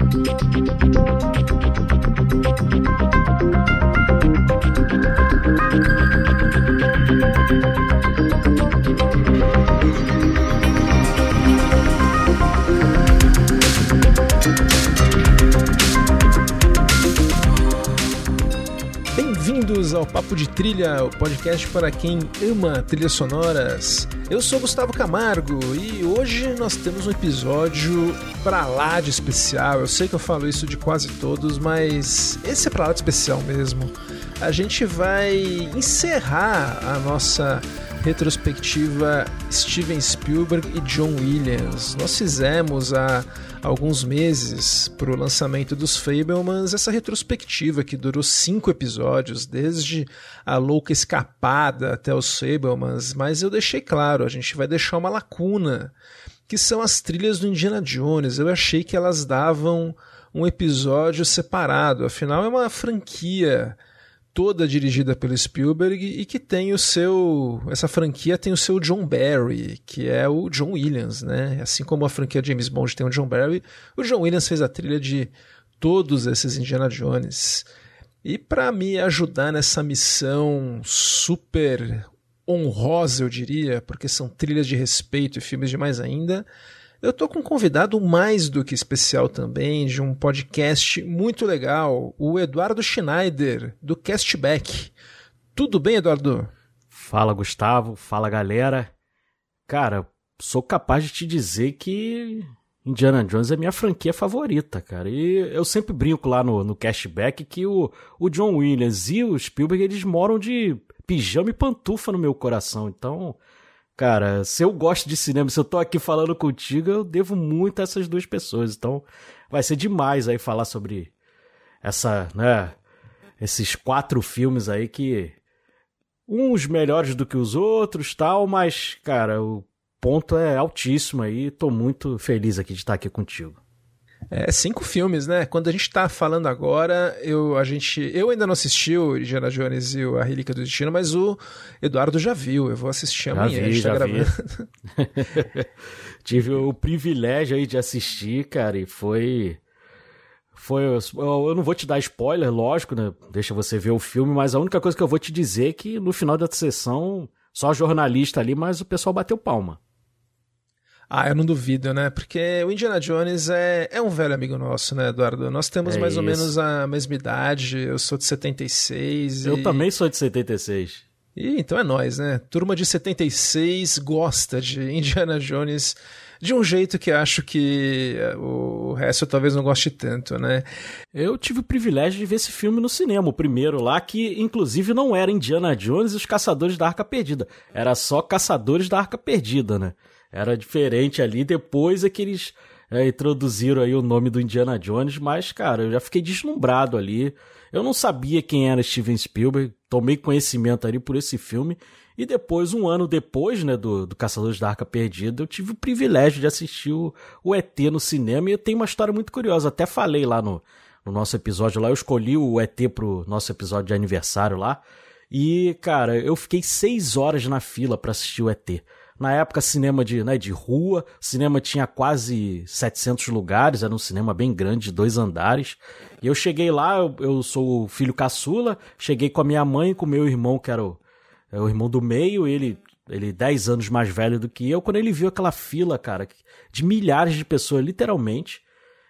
Thank you. Ao Papo de Trilha, o podcast para quem ama trilhas sonoras. Eu sou Gustavo Camargo e hoje nós temos um episódio pra lá de especial. Eu sei que eu falo isso de quase todos, mas esse é pra lá de especial mesmo. A gente vai encerrar a nossa retrospectiva Steven Spielberg e John Williams. Nós fizemos há alguns meses para o lançamento dos Fablemans essa retrospectiva que durou cinco episódios, desde a louca escapada até os Fablemans, mas eu deixei claro, a gente vai deixar uma lacuna, que são as trilhas do Indiana Jones. Eu achei que elas davam um episódio separado, afinal é uma franquia toda dirigida pelo Spielberg e que tem o seu. Essa franquia tem o seu John Barry, que é o John Williams, né? Assim como a franquia James Bond tem o John Barry, o John Williams fez a trilha de todos esses Indiana Jones. E para me ajudar nessa missão super honrosa, eu diria, porque são trilhas de respeito e filmes demais ainda, eu tô com um convidado mais do que especial também, de um podcast muito legal, o Eduardo Schneider, do Castback. Tudo bem, Eduardo? Fala, Gustavo. Fala, galera. Cara, sou capaz de te dizer que Indiana Jones é minha franquia favorita, cara. E eu sempre brinco lá no, no que o, o John Williams e o Spielberg, eles moram de pijama e pantufa no meu coração. Então, Cara, se eu gosto de cinema, se eu tô aqui falando contigo, eu devo muito a essas duas pessoas. Então, vai ser demais aí falar sobre essa, né, esses quatro filmes aí que uns melhores do que os outros, tal, mas cara, o ponto é altíssimo aí, tô muito feliz aqui de estar aqui contigo. É, cinco filmes, né? Quando a gente tá falando agora, eu, a gente, eu ainda não assisti o Indiana Jones e a Relíquia do Destino, mas o Eduardo já viu. Eu vou assistir amanhã. Já vi, tá já gravando. vi. Tive o privilégio aí de assistir, cara, e foi. Foi. Eu não vou te dar spoiler, lógico, né? Deixa você ver o filme, mas a única coisa que eu vou te dizer é que no final da sessão, só jornalista ali, mas o pessoal bateu palma. Ah, eu não duvido, né? Porque o Indiana Jones é, é um velho amigo nosso, né, Eduardo? Nós temos É mais ou isso. menos a mesma idade. Eu sou de 76. Eu e... também sou de 76. E então é nós, né? Turma de 76 gosta de Indiana Jones de um jeito que acho que eh, o resto talvez não goste tanto, né? Eu tive o privilégio de ver esse filme no cinema, o primeiro lá, que inclusive não era Indiana Jones e os Caçadores da Arca Perdida. Era só Caçadores da Arca Perdida, né? Era diferente ali. Depois é que eles é, introduziram aí o nome do Indiana Jones, mas, cara, eu já fiquei deslumbrado ali. Eu não sabia quem era Steven Spielberg, tomei conhecimento ali por esse filme. E depois, um ano depois, né, do, do Caçadores da Arca Perdida, eu tive o privilégio de assistir o, o ET no cinema. E eu tenho uma história muito curiosa. Até falei lá no, no nosso episódio lá, eu escolhi o ET pro nosso episódio de aniversário lá. E, cara, eu fiquei seis horas na fila para assistir o ET. Na época, cinema de, né, de rua, cinema tinha quase 700 lugares, era um cinema bem grande, de dois andares. E eu cheguei lá, eu, eu sou o filho caçula, cheguei com a minha mãe com o meu irmão, que era o, é o irmão do meio, ele, ele 10 anos mais velho do que eu. Quando ele viu aquela fila, cara, de milhares de pessoas, literalmente,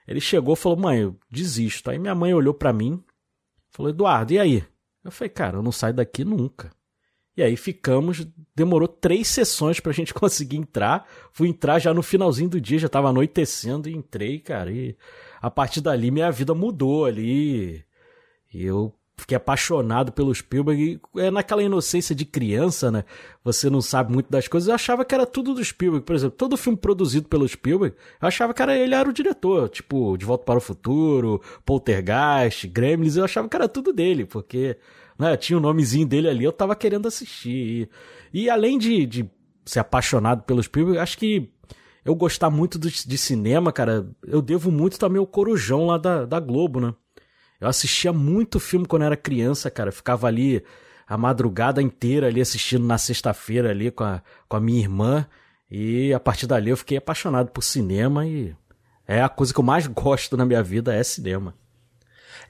ele chegou e falou: Mãe, eu desisto. Aí minha mãe olhou pra mim, falou: Eduardo, e aí? Eu falei: Cara, eu não saio daqui nunca. E aí ficamos, demorou três sessões pra gente conseguir entrar. Fui entrar já no finalzinho do dia, já tava anoitecendo e entrei, cara. E a partir dali minha vida mudou ali. E eu fiquei apaixonado pelo Spielberg. E é naquela inocência de criança, né? Você não sabe muito das coisas. Eu achava que era tudo do Spielberg. Por exemplo, todo filme produzido pelo Spielberg, eu achava que era, ele era o diretor. Tipo, De Volta para o Futuro, Poltergeist, Gremlins. Eu achava que era tudo dele, porque né, tinha o nomezinho dele ali, eu tava querendo assistir. E, e além de, de ser apaixonado pelo Spielberg, acho que eu gostar muito do, de cinema, cara, eu devo muito também ao Corujão lá da, da Globo, né? Eu assistia muito filme quando era criança, cara. Ficava ali a madrugada inteira ali assistindo na sexta-feira ali com a, com a minha irmã. E a partir dali eu fiquei apaixonado por cinema e É a coisa que eu mais gosto na minha vida é cinema.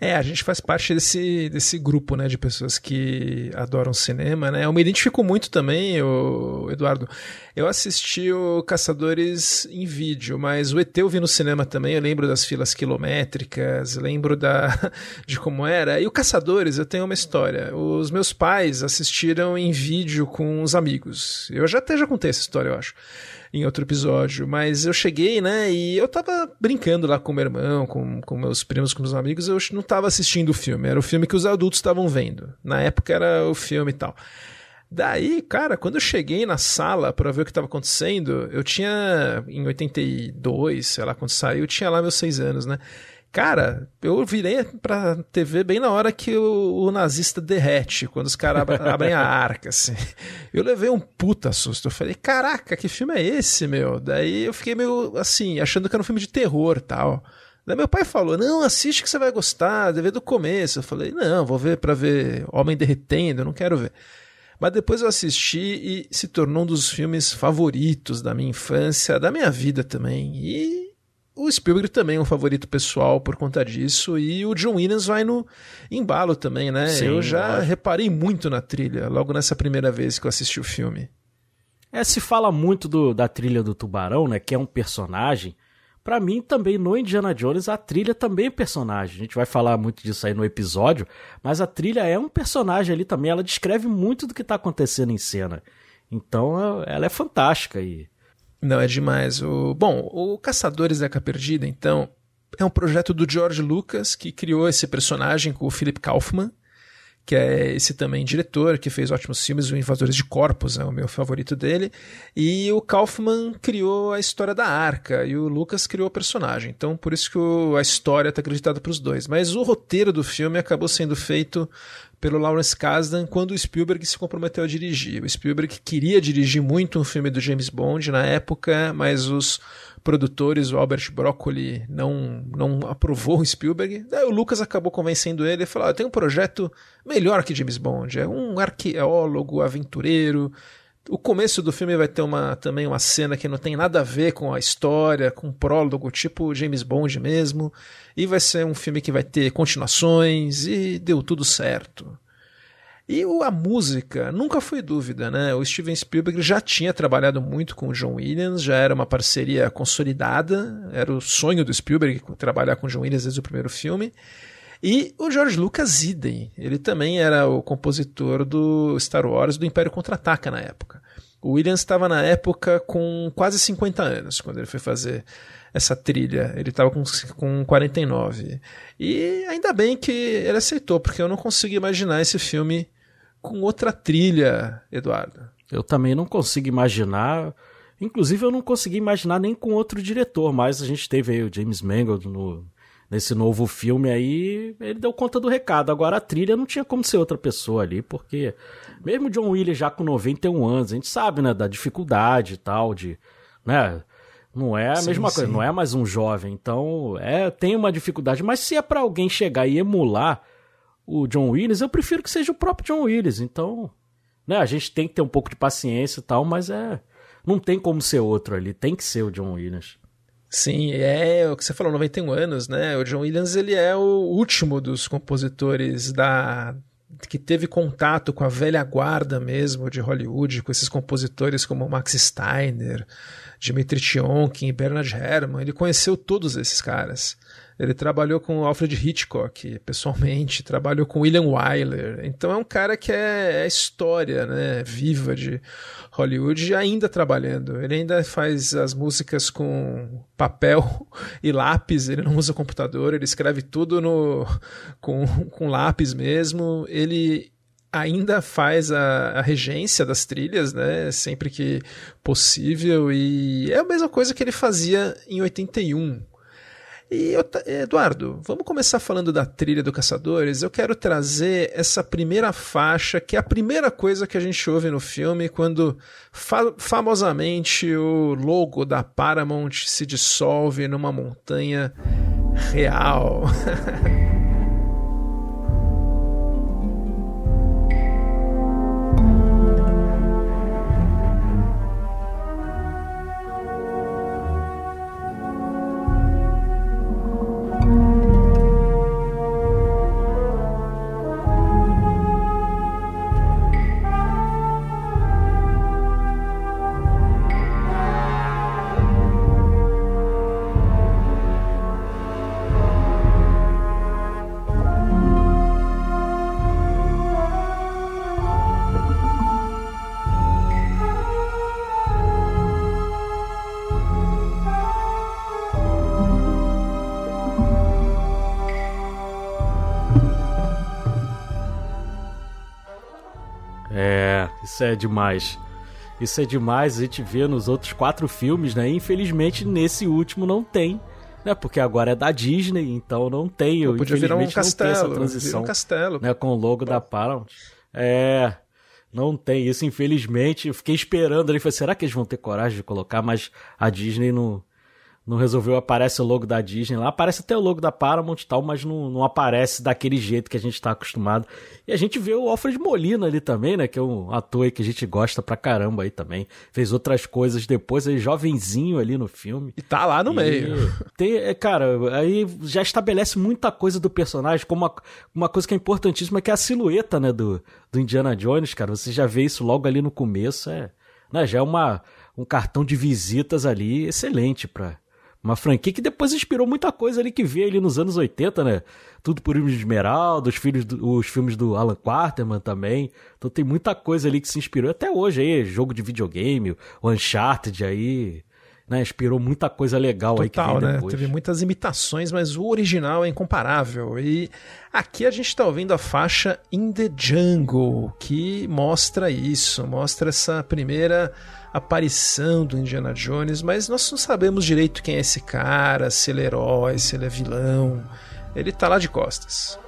É, a gente faz parte desse, desse grupo, né, de pessoas que adoram cinema, né? Eu me identifico muito também, o Eduardo. Eu assisti o Caçadores em vídeo, mas o ET eu vi no cinema também. Eu lembro das filas quilométricas, lembro da de como era. E o Caçadores, eu tenho uma história. Os meus pais assistiram em vídeo com os amigos. Eu já até já contei essa história, eu acho em outro episódio. Mas eu cheguei, né? E eu tava brincando lá com meu irmão, com, com meus primos, com meus amigos. Eu não tava assistindo o filme. Era o filme que os adultos estavam vendo. Na época era o filme e tal. Daí, cara, quando eu cheguei na sala para ver o que estava acontecendo, eu tinha, em 82, sei lá, quando saiu, eu tinha lá meus seis anos, né? Cara, eu virei pra TV bem na hora que o, o nazista derrete, quando os caras abrem a arca, assim. Eu levei um puta susto. Eu falei, caraca, que filme é esse, meu? Daí eu fiquei meio assim, achando que era um filme de terror tal. Daí meu pai falou, não, assiste que você vai gostar, deve ver do começo. Eu falei, não, vou ver pra ver Homem Derretendo, eu não quero ver. Mas depois eu assisti e se tornou um dos filmes favoritos da minha infância, da minha vida também. E o Spielberg também é um favorito pessoal por conta disso, e o John Williams vai no embalo também, né? Sim, eu já reparei muito na trilha, logo nessa primeira vez que eu assisti o filme. É, se fala muito do, da trilha do Tubarão, né? Que é um personagem. Para mim, também no Indiana Jones, a trilha também é personagem. A gente vai falar muito disso aí no episódio, mas a trilha é um personagem ali também. Ela descreve muito do que tá acontecendo em cena. Então, ela é fantástica e não, é demais. O, bom, o Caçadores da Arca Perdida, então, é um projeto do George Lucas, que criou esse personagem com o Philip Kaufman, que é esse também diretor, que fez ótimos filmes, o Invasores de Corpos é o meu favorito dele, e o Kaufman criou a história da Arca, e o Lucas criou o personagem, então por isso que o, a história está acreditada para os dois. Mas o roteiro do filme acabou sendo feito pelo Lawrence Kasdan quando o Spielberg se comprometeu a dirigir. O Spielberg queria dirigir muito um filme do James Bond na época, mas os produtores, o Albert Broccoli, não, não aprovou o Spielberg. Daí o Lucas acabou convencendo ele e falou: ah, tem um projeto melhor que James Bond. É um arqueólogo, aventureiro, o começo do filme vai ter uma, também uma cena que não tem nada a ver com a história, com o prólogo, tipo James Bond mesmo. E vai ser um filme que vai ter continuações e deu tudo certo. E a música nunca foi dúvida, né? O Steven Spielberg já tinha trabalhado muito com o John Williams, já era uma parceria consolidada, era o sonho do Spielberg trabalhar com o John Williams desde o primeiro filme. E o George Lucas idem, ele também era o compositor do Star Wars do Império Contra-Ataca na época. O Williams estava na época com quase 50 anos quando ele foi fazer essa trilha. Ele estava com, com 49. E ainda bem que ele aceitou, porque eu não consigo imaginar esse filme com outra trilha, Eduardo. Eu também não consigo imaginar. Inclusive, eu não consegui imaginar nem com outro diretor, mas a gente teve aí o James Mangold no nesse novo filme aí, ele deu conta do recado. Agora a trilha não tinha como ser outra pessoa ali, porque mesmo John Williams já com 91 anos, a gente sabe, né, da dificuldade e tal, de, né, não é a sim, mesma sim. coisa, não é mais um jovem, então é tem uma dificuldade, mas se é para alguém chegar e emular o John Williams, eu prefiro que seja o próprio John Williams, então, né, a gente tem que ter um pouco de paciência e tal, mas é não tem como ser outro ali, tem que ser o John Williams. Sim, é o que você falou, 91 anos, né? O John Williams ele é o último dos compositores da que teve contato com a velha guarda mesmo de Hollywood, com esses compositores como Max Steiner, Dmitri Tionkin, Bernard Herrmann. Ele conheceu todos esses caras. Ele trabalhou com Alfred Hitchcock pessoalmente, trabalhou com William Wyler. Então é um cara que é, é história, né, viva de Hollywood ainda trabalhando. Ele ainda faz as músicas com papel e lápis, ele não usa computador, ele escreve tudo no com, com lápis mesmo. Ele ainda faz a, a, regência das trilhas, né? Sempre que possível. E é a mesma coisa que ele fazia em 81. E Eduardo, vamos começar falando da trilha do Caçadores. Eu quero trazer essa primeira faixa, que é a primeira coisa que a gente ouve no filme quando fa famosamente o logo da Paramount se dissolve numa montanha real. Isso é demais. Isso é demais, a gente vê nos outros quatro filmes, né? Infelizmente, nesse último não tem, né? Porque agora é da Disney, então não tem. Eu, podia virar um castelo, essa transição, um castelo. Né? Com o logo da Paramount. É, não tem isso, infelizmente. Eu fiquei esperando ali, falei, será que eles vão ter coragem de colocar? Mas a Disney não, não resolveu, aparece o logo da Disney lá, aparece até o logo da Paramount e tal, mas não, não aparece daquele jeito que a gente tá acostumado. E a gente vê o Alfred Molina ali também, né, que é um ator aí que a gente gosta pra caramba aí também. Fez outras coisas depois, aí jovenzinho ali no filme. E tá lá no e meio. Tem, é, cara, aí já estabelece muita coisa do personagem, como uma, uma coisa que é importantíssima, que é a silhueta, né, do, do Indiana Jones, cara. Você já vê isso logo ali no começo, é, né, já é uma, um cartão de visitas ali excelente pra uma franquia que depois inspirou muita coisa ali que veio ali nos anos 80, né? Tudo por Irmos de Esmeralda, os, filhos do, os filmes do Alan Quarterman também. Então tem muita coisa ali que se inspirou. Até hoje aí, jogo de videogame, o Uncharted aí, né? Inspirou muita coisa legal Total, aí que veio né? depois. Teve muitas imitações, mas o original é incomparável. E aqui a gente tá ouvindo a faixa In the Jungle, que mostra isso, mostra essa primeira aparição do Indiana Jones, mas nós não sabemos direito quem é esse cara, se ele é herói, se ele é vilão. Ele tá lá de costas.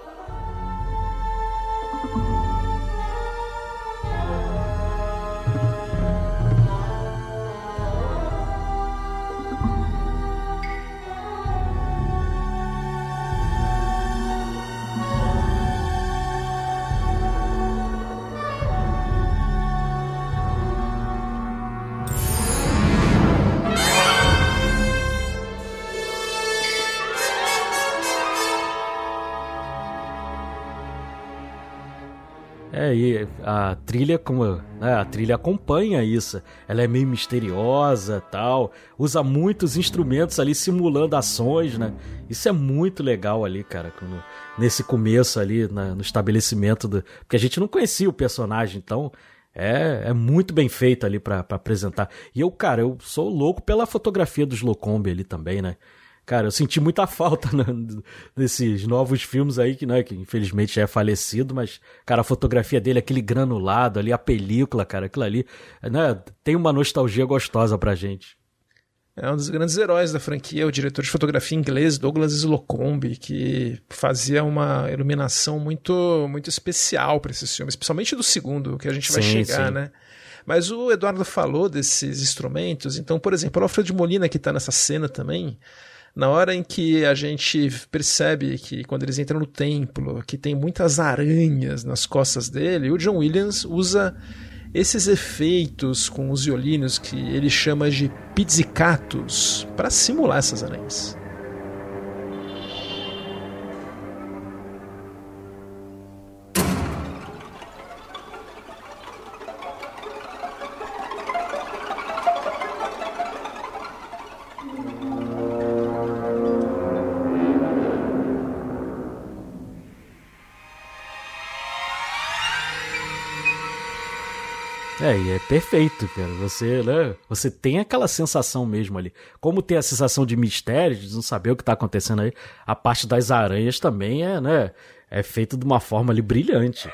E a trilha, como né, a trilha acompanha isso. Ela é meio misteriosa, tal. Usa muitos instrumentos ali simulando ações, né? Isso é muito legal ali, cara. Quando, nesse começo ali, na, no estabelecimento do, porque a gente não conhecia o personagem, então é, é muito bem feito ali para apresentar. E eu, cara, eu sou louco pela fotografia dos Locombe ali também, né? Cara, eu senti muita falta né, desses novos filmes aí, que, né, que infelizmente já é falecido, mas, cara, a fotografia dele, aquele granulado ali, a película, cara, aquilo ali, né, tem uma nostalgia gostosa pra gente. É um dos grandes heróis da franquia, o diretor de fotografia inglês Douglas Slocombe, que fazia uma iluminação muito muito especial para esses filmes, especialmente do segundo, que a gente vai sim, chegar, sim. né? Mas o Eduardo falou desses instrumentos, então, por exemplo, o Alfred Molina, que está nessa cena também, na hora em que a gente percebe que quando eles entram no templo, que tem muitas aranhas nas costas dele, o John Williams usa esses efeitos com os violinos que ele chama de pizzicatos para simular essas aranhas. É, e é perfeito, cara. Você, né? Você tem aquela sensação mesmo ali. Como tem a sensação de mistério, de não saber o que tá acontecendo aí, a parte das aranhas também é, né? É feito de uma forma ali brilhante.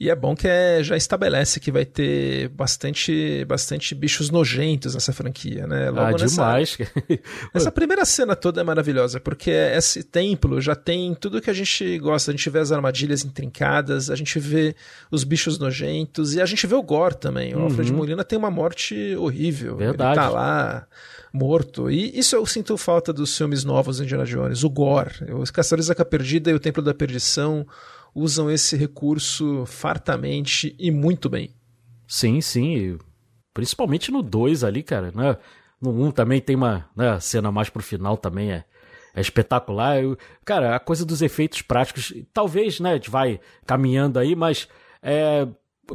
E é bom que é, já estabelece que vai ter bastante, bastante bichos nojentos nessa franquia, né? Logo ah, nessa, demais. essa primeira cena toda é maravilhosa, porque esse templo já tem tudo que a gente gosta. A gente vê as armadilhas intrincadas, a gente vê os bichos nojentos e a gente vê o gore também. O uhum. Alfred Molina tem uma morte horrível. Verdade. Ele tá lá morto. E isso eu sinto falta dos filmes novos de Indiana Jones, o gore. Os Caçadores da Perdida e o Templo da Perdição usam esse recurso fartamente e muito bem. Sim, sim. Principalmente no 2 ali, cara. Né? No 1 um também tem uma né, cena mais pro final também é, é espetacular. Eu, cara, a coisa dos efeitos práticos, talvez, né, a gente vai caminhando aí, mas é,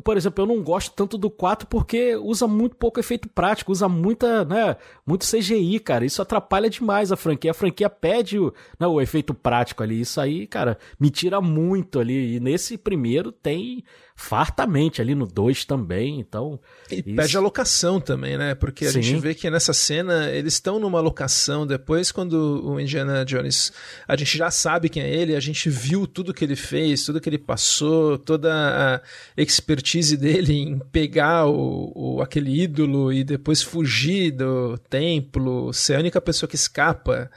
por exemplo, eu não gosto tanto do 4 porque usa muito pouco efeito prático, usa muita, né, muito CGI, cara. Isso atrapalha demais a franquia. A franquia pede o, né, o efeito prático ali. Isso aí, cara, me tira muito ali. E nesse primeiro tem fartamente ali no 2 também, então... E isso... pede a locação também, né? Porque a Sim. gente vê que nessa cena eles estão numa locação, depois quando o Indiana Jones, a gente já sabe quem é ele, a gente viu tudo que ele fez, tudo que ele passou, toda a expertise dele em pegar o, o aquele ídolo e depois fugir do templo, ser a única pessoa que escapa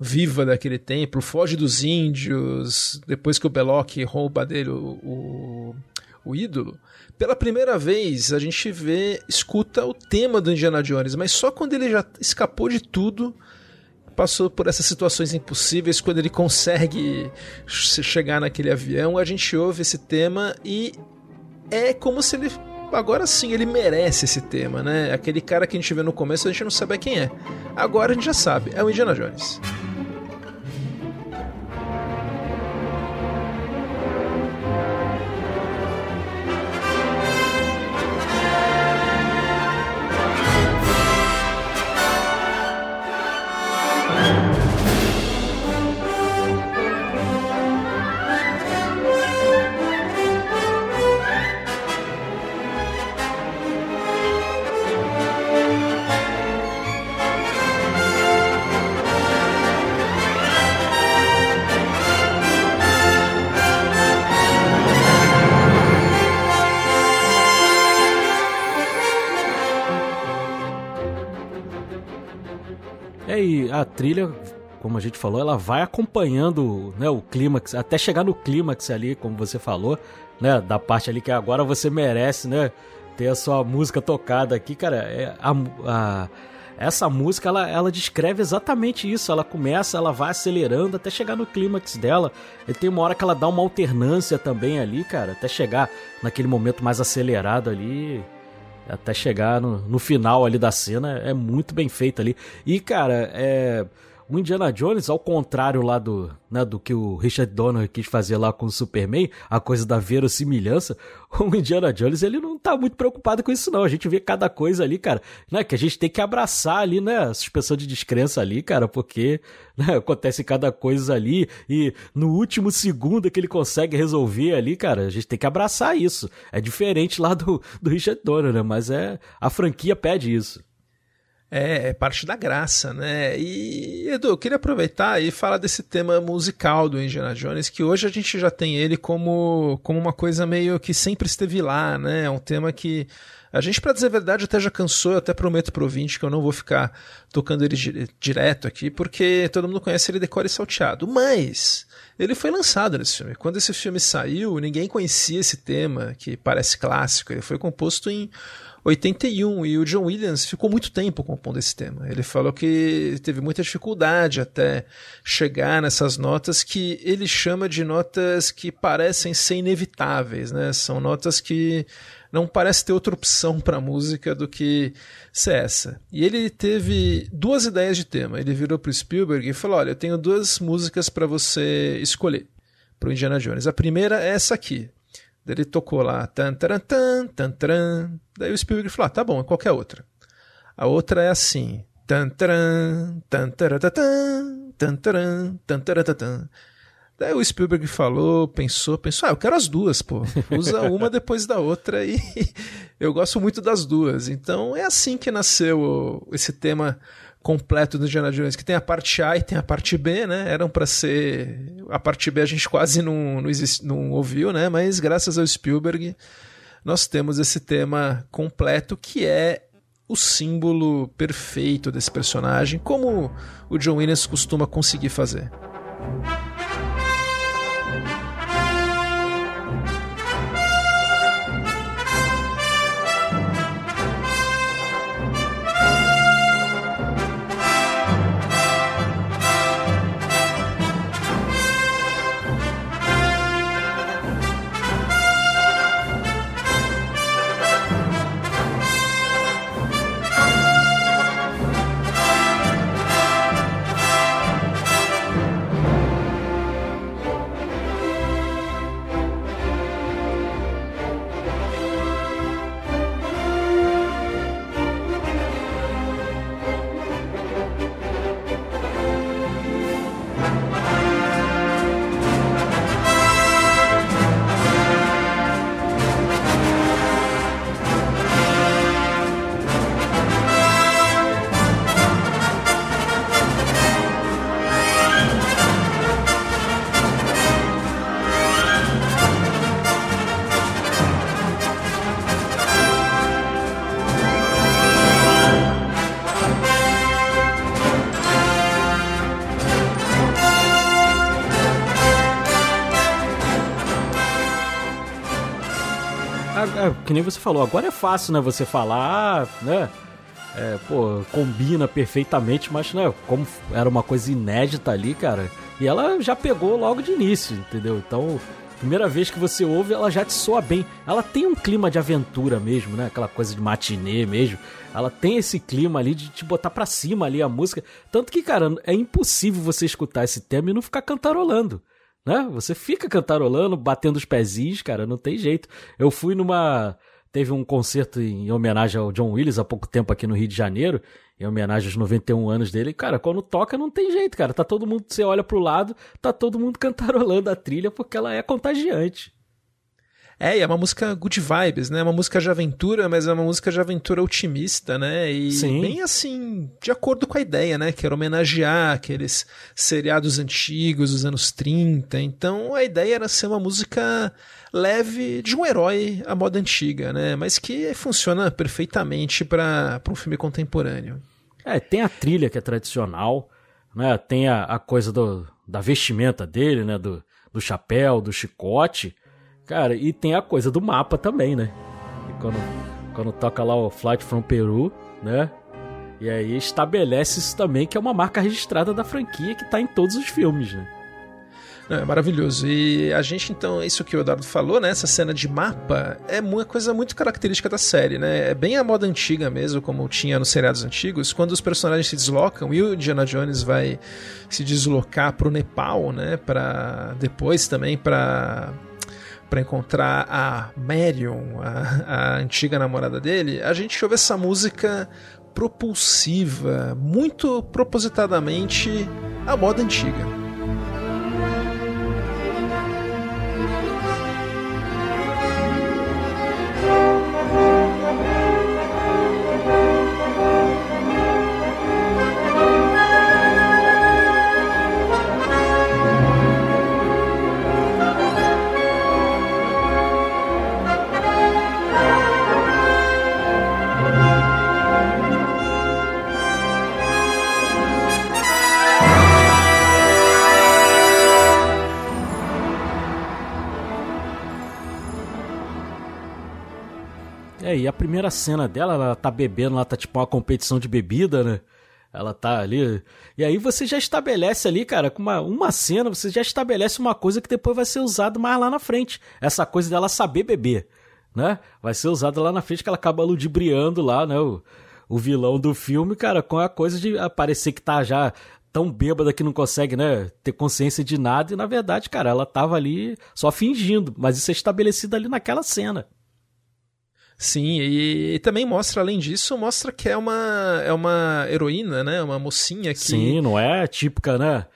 viva daquele templo, foge dos índios, depois que o Belloc rouba dele o, o, o ídolo. Pela primeira vez a gente vê, escuta o tema do Indiana Jones, mas só quando ele já escapou de tudo, passou por essas situações impossíveis, quando ele consegue chegar naquele avião, a gente ouve esse tema e é como se ele agora sim ele merece esse tema, né? Aquele cara que a gente vê no começo a gente não sabe quem é. Agora a gente já sabe, é o Indiana Jones. Trilha, como a gente falou, ela vai acompanhando né, o clímax, até chegar no clímax ali, como você falou, né? Da parte ali que agora você merece, né? Ter a sua música tocada aqui, cara. É, a, a, essa música, ela, ela descreve exatamente isso. Ela começa, ela vai acelerando até chegar no clímax dela. E tem uma hora que ela dá uma alternância também ali, cara, até chegar naquele momento mais acelerado ali até chegar no, no final ali da cena, é muito bem feito ali. E, cara, é o Indiana Jones, ao contrário lá do, né, do que o Richard Donner quis fazer lá com o Superman, a coisa da verossimilhança, o Indiana Jones, ele não tá muito preocupado com isso não. A gente vê cada coisa ali, cara, né, que a gente tem que abraçar ali, né, a suspensão de descrença ali, cara, porque né, acontece cada coisa ali e no último segundo que ele consegue resolver ali, cara, a gente tem que abraçar isso. É diferente lá do, do Richard Donner, né, mas é, a franquia pede isso. É, é parte da graça, né? E, Edu, eu queria aproveitar e falar desse tema musical do Indiana Jones, que hoje a gente já tem ele como, como uma coisa meio que sempre esteve lá, né? É um tema que a gente, para dizer a verdade, até já cansou, eu até prometo pro ouvinte que eu não vou ficar tocando ele direto aqui, porque todo mundo conhece ele decore salteado. Mas ele foi lançado nesse filme. Quando esse filme saiu, ninguém conhecia esse tema, que parece clássico. Ele foi composto em 81 e o John Williams ficou muito tempo compondo esse tema. Ele falou que teve muita dificuldade até chegar nessas notas que ele chama de notas que parecem ser inevitáveis, né? São notas que não parece ter outra opção para a música do que ser essa. E ele teve duas ideias de tema. Ele virou para o Spielberg e falou: "Olha, eu tenho duas músicas para você escolher para o Indiana Jones. A primeira é essa aqui, ele tocou lá, tan, taran, tan, tan, taran. Daí o Spielberg falou, ah, tá bom, é qualquer outra. A outra é assim, tan, taran, tan, taratatan, tan, taran, tan, taratatan. Daí o Spielberg falou, pensou, pensou, ah, eu quero as duas, pô. Usa uma depois da outra e eu gosto muito das duas. Então é assim que nasceu esse tema completo do Indiana Jones, que tem a parte A e tem a parte B, né? Eram para ser a parte B a gente quase não, não, exist... não ouviu, né? Mas graças ao Spielberg nós temos esse tema completo que é o símbolo perfeito desse personagem, como o John Williams costuma conseguir fazer. Que nem você falou, agora é fácil, né? Você falar, né? É, pô, combina perfeitamente, mas, né, como era uma coisa inédita ali, cara, e ela já pegou logo de início, entendeu? Então, primeira vez que você ouve, ela já te soa bem. Ela tem um clima de aventura mesmo, né? Aquela coisa de matinê mesmo. Ela tem esse clima ali de te botar pra cima ali a música. Tanto que, cara, é impossível você escutar esse tema e não ficar cantarolando né? Você fica cantarolando, batendo os pezinhos, cara, não tem jeito. Eu fui numa. Teve um concerto em homenagem ao John Willis há pouco tempo aqui no Rio de Janeiro, em homenagem aos 91 anos dele. Cara, quando toca não tem jeito, cara. Tá todo mundo, você olha pro lado, tá todo mundo cantarolando a trilha porque ela é contagiante. É, e é uma música good vibes, né? É uma música de aventura, mas é uma música de aventura otimista, né? E Sim. bem assim, de acordo com a ideia, né? Que era homenagear aqueles seriados antigos dos anos 30. Então a ideia era ser uma música leve de um herói à moda antiga, né? Mas que funciona perfeitamente para um filme contemporâneo. É, tem a trilha que é tradicional, né? Tem a, a coisa do, da vestimenta dele, né? Do, do chapéu, do chicote. Cara, e tem a coisa do mapa também, né? Quando, quando toca lá o Flight from Peru, né? E aí estabelece isso também, que é uma marca registrada da franquia que tá em todos os filmes, né? É maravilhoso. E a gente, então, isso que o Eduardo falou, né? Essa cena de mapa é uma coisa muito característica da série, né? É bem a moda antiga mesmo, como tinha nos seriados antigos, quando os personagens se deslocam e o Indiana Jones vai se deslocar pro Nepal, né? Para depois também para para encontrar a Marion, a, a antiga namorada dele, a gente ouve essa música propulsiva, muito propositadamente a moda antiga. É, e a primeira cena dela, ela tá bebendo, ela tá tipo uma competição de bebida, né? Ela tá ali. E aí você já estabelece ali, cara, com uma, uma cena, você já estabelece uma coisa que depois vai ser usada mais lá na frente. Essa coisa dela saber beber, né? Vai ser usada lá na frente que ela acaba ludibriando lá, né? O, o vilão do filme, cara, com a coisa de parecer que tá já tão bêbada que não consegue, né, ter consciência de nada. E na verdade, cara, ela tava ali só fingindo. Mas isso é estabelecido ali naquela cena. Sim, e, e, também mostra, além disso, mostra que é uma, é uma heroína, né? Uma mocinha que. Sim, não é típica, né?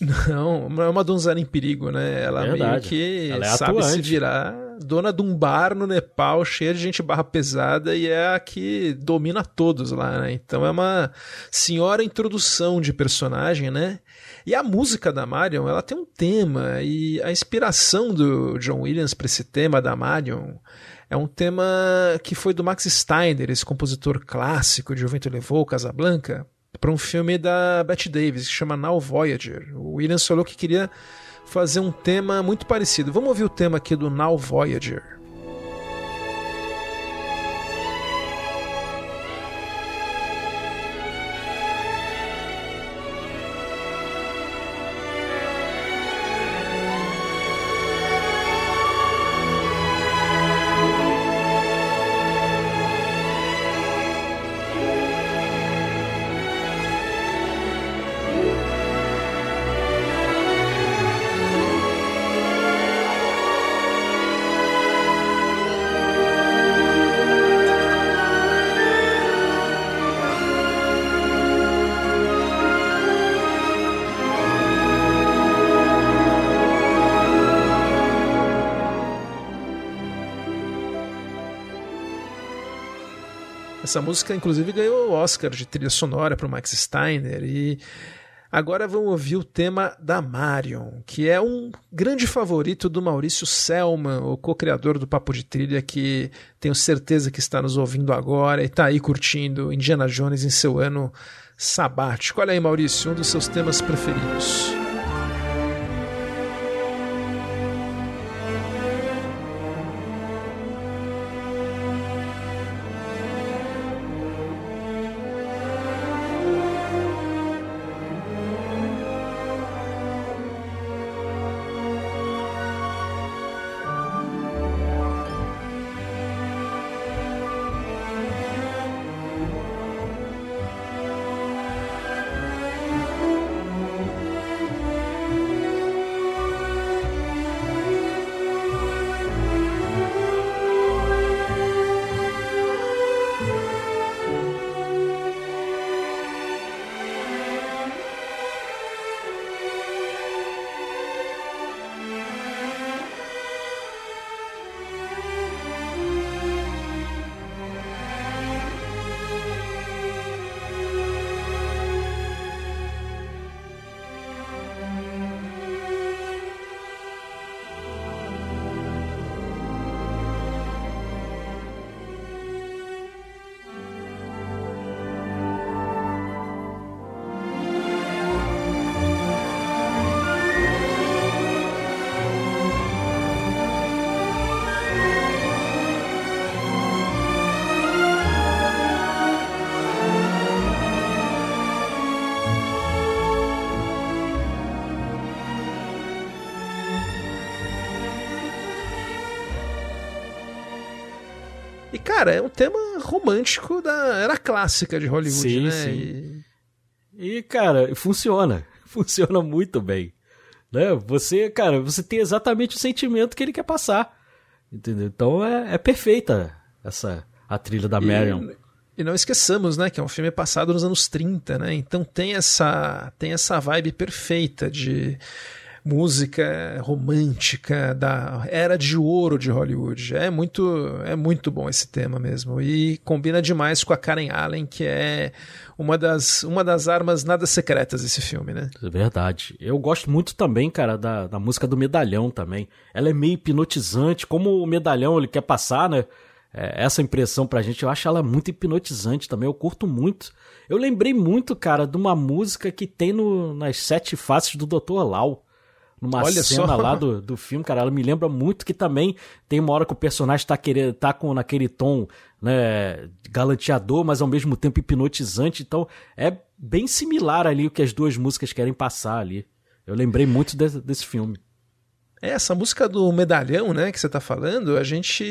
Não, é uma donzela em perigo, né? Ela Verdade. meio que Ela é sabe atuante. se virar. Dona de um bar no Nepal, cheia de gente barra pesada, e é a que domina todos lá, né? Então é uma senhora introdução de personagem, né? E a música da Marion, ela tem um tema, e a inspiração do John Williams para esse tema da Marion é um tema que foi do Max Steiner, esse compositor clássico de O Vento Levou, Casablanca, para um filme da Bette Davis que chama Now Voyager. O Williams falou que queria fazer um tema muito parecido. Vamos ouvir o tema aqui do Now Voyager. Essa música, inclusive, ganhou o Oscar de trilha sonora para o Max Steiner. E agora vamos ouvir o tema da Marion, que é um grande favorito do Maurício Selman, o co-criador do Papo de Trilha, que tenho certeza que está nos ouvindo agora e está aí curtindo Indiana Jones em seu ano sabático. Olha aí, Maurício, um dos seus temas preferidos. Cara, é um tema romântico da era clássica de Hollywood, sim, né? Sim. E... e, cara, funciona. Funciona muito bem. Né? Você, cara, você tem exatamente o sentimento que ele quer passar. Entendeu? Então é, é perfeita essa a trilha da Marion. E, e não esqueçamos, né, que é um filme passado nos anos 30, né? Então tem essa tem essa vibe perfeita de música romântica da era de ouro de Hollywood. É muito é muito bom esse tema mesmo e combina demais com a Karen Allen, que é uma das, uma das armas nada secretas desse filme, né? É verdade. Eu gosto muito também, cara, da, da música do Medalhão também. Ela é meio hipnotizante, como o Medalhão ele quer passar, né? É, essa impressão pra gente, eu acho ela muito hipnotizante também, eu curto muito. Eu lembrei muito, cara, de uma música que tem no, nas sete faces do Dr. Lau numa Olha cena só. lá do, do filme, cara, ela me lembra muito que também tem uma hora que o personagem tá, querendo, tá com naquele tom né, galanteador, mas ao mesmo tempo hipnotizante, então é bem similar ali o que as duas músicas querem passar ali. Eu lembrei muito de, desse filme. É, essa música do medalhão, né, que você tá falando, a gente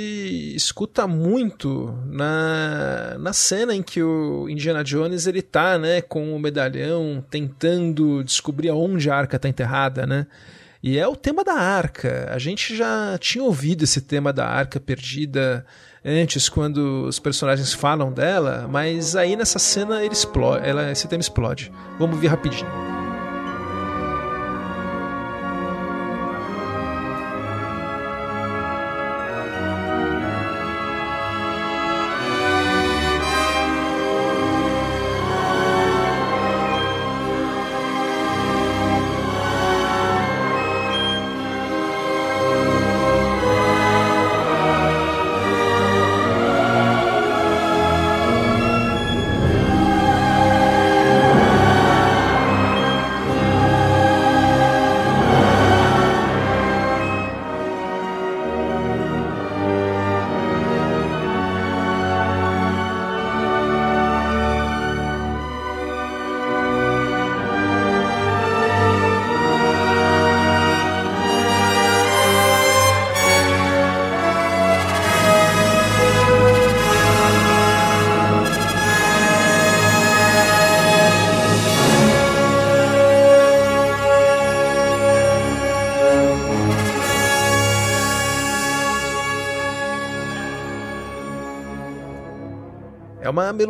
escuta muito na, na cena em que o Indiana Jones ele tá, né, com o medalhão tentando descobrir aonde a arca tá enterrada, né? E é o tema da arca. A gente já tinha ouvido esse tema da arca perdida antes, quando os personagens falam dela, mas aí nessa cena ele explode, ela, esse tema explode. Vamos ver rapidinho.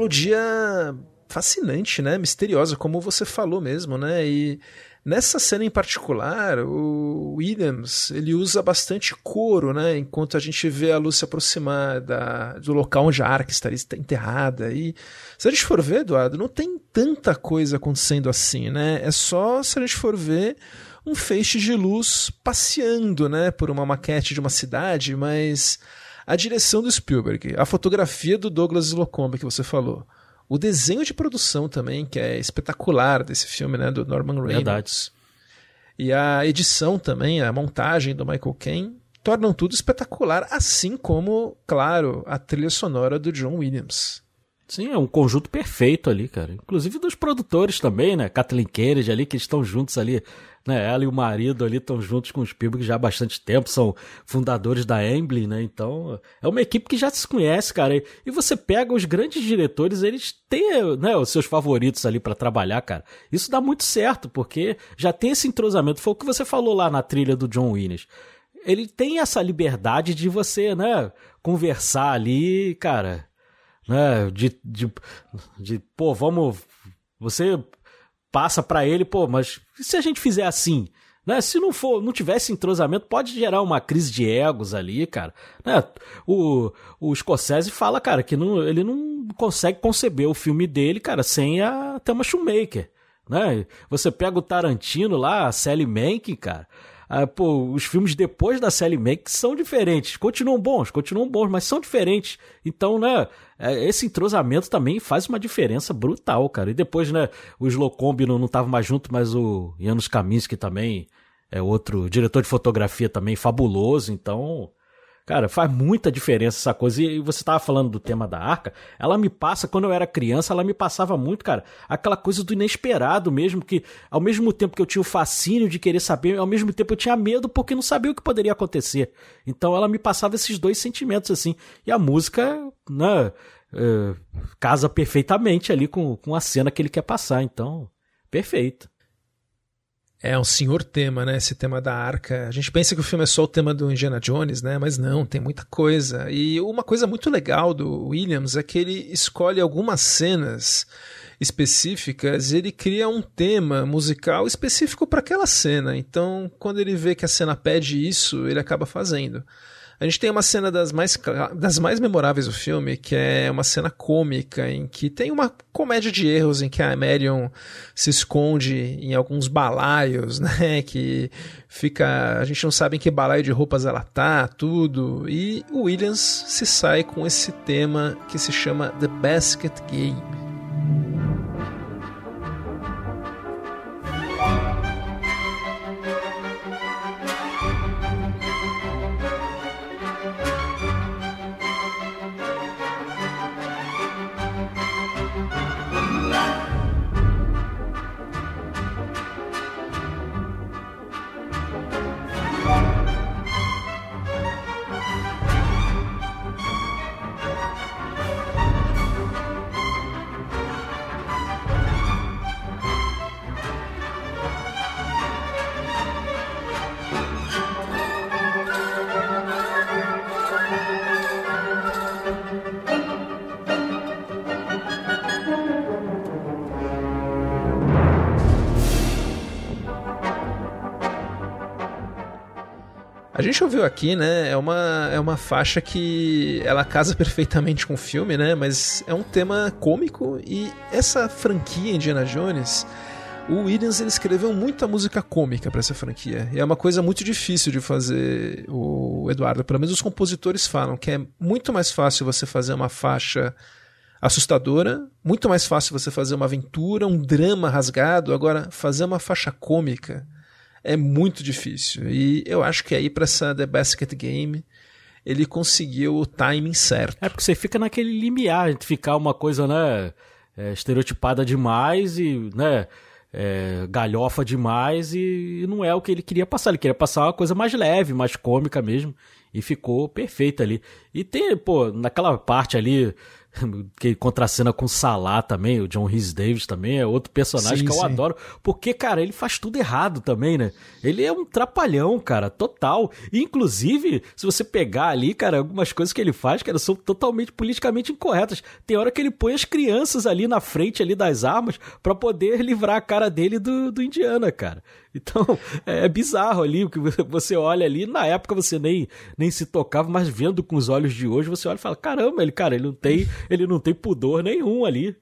Melodia fascinante, né? Misteriosa, como você falou mesmo, né? E nessa cena em particular, o Williams ele usa bastante coro, né? Enquanto a gente vê a luz se aproximar da, do local onde a arca estaria enterrada. E se a gente for ver, Eduardo, não tem tanta coisa acontecendo assim, né? É só se a gente for ver um feixe de luz passeando, né? Por uma maquete de uma cidade, mas a direção do Spielberg, a fotografia do Douglas Slocombe que você falou, o desenho de produção também, que é espetacular desse filme, né, do Norman Reedus. Verdade. E a edição também, a montagem do Michael Caine, tornam tudo espetacular, assim como, claro, a trilha sonora do John Williams. Sim, é um conjunto perfeito ali, cara. Inclusive dos produtores também, né? Kathleen Kennedy ali, que estão juntos ali, né? Ela e o marido ali estão juntos com o Spielberg já há bastante tempo, são fundadores da Amblin, né? Então, é uma equipe que já se conhece, cara. E você pega os grandes diretores, eles têm, né, os seus favoritos ali para trabalhar, cara. Isso dá muito certo, porque já tem esse entrosamento. Foi o que você falou lá na trilha do John Williams ele tem essa liberdade de você, né, conversar ali, cara, né? De, de, de pô, vamos. Você passa para ele, pô, mas se a gente fizer assim? Né? Se não for, não tivesse entrosamento, pode gerar uma crise de egos ali, cara. Né? O, o Scorsese fala, cara, que não, ele não consegue conceber o filme dele, cara, sem a Thelma Shoemaker. Né? Você pega o Tarantino lá, a Sally Mank, cara. Ah, pô, os filmes depois da Sally Mank são diferentes. Continuam bons, continuam bons, mas são diferentes. Então, né, esse entrosamento também faz uma diferença brutal, cara. E depois, né, o Slocombi não, não tava mais junto, mas o Janusz Kaminski também é outro diretor de fotografia também fabuloso. Então, Cara, faz muita diferença essa coisa. E você tava falando do tema da arca, ela me passa, quando eu era criança, ela me passava muito, cara, aquela coisa do inesperado mesmo, que ao mesmo tempo que eu tinha o fascínio de querer saber, ao mesmo tempo eu tinha medo porque não sabia o que poderia acontecer. Então ela me passava esses dois sentimentos, assim. E a música, né, uh, casa perfeitamente ali com, com a cena que ele quer passar. Então, perfeito. É um senhor tema, né? Esse tema da arca. A gente pensa que o filme é só o tema do Indiana Jones, né? Mas não, tem muita coisa. E uma coisa muito legal do Williams é que ele escolhe algumas cenas específicas, ele cria um tema musical específico para aquela cena. Então, quando ele vê que a cena pede isso, ele acaba fazendo. A gente tem uma cena das mais, das mais memoráveis do filme, que é uma cena cômica, em que tem uma comédia de erros, em que a Marion se esconde em alguns balaios, né? Que fica. A gente não sabe em que balaio de roupas ela tá, tudo. E o Williams se sai com esse tema que se chama The Basket Game. Gente ouviu aqui, né? É uma, é uma faixa que ela casa perfeitamente com o filme, né? Mas é um tema cômico e essa franquia Indiana Jones. O Williams ele escreveu muita música cômica para essa franquia. E é uma coisa muito difícil de fazer, o Eduardo. Pelo menos os compositores falam que é muito mais fácil você fazer uma faixa assustadora, muito mais fácil você fazer uma aventura, um drama rasgado. Agora, fazer uma faixa cômica é muito difícil. E eu acho que aí para essa The Basket Game ele conseguiu o timing certo. É porque você fica naquele limiar de ficar uma coisa, né, é, estereotipada demais e, né, é, galhofa demais e não é o que ele queria passar. Ele queria passar uma coisa mais leve, mais cômica mesmo. E ficou perfeito ali. E tem, pô, naquela parte ali que contracena com Salah também, o John Rhys Davis também é outro personagem sim, que eu sim. adoro, porque, cara, ele faz tudo errado também, né? Ele é um trapalhão, cara, total. E, inclusive, se você pegar ali, cara, algumas coisas que ele faz, cara, são totalmente politicamente incorretas. Tem hora que ele põe as crianças ali na frente ali das armas para poder livrar a cara dele do, do Indiana, cara. Então, é, é bizarro ali o que você olha ali. Na época você nem, nem se tocava, mas vendo com os olhos de hoje, você olha e fala: caramba, ele, cara, ele não tem, ele não tem pudor nenhum ali.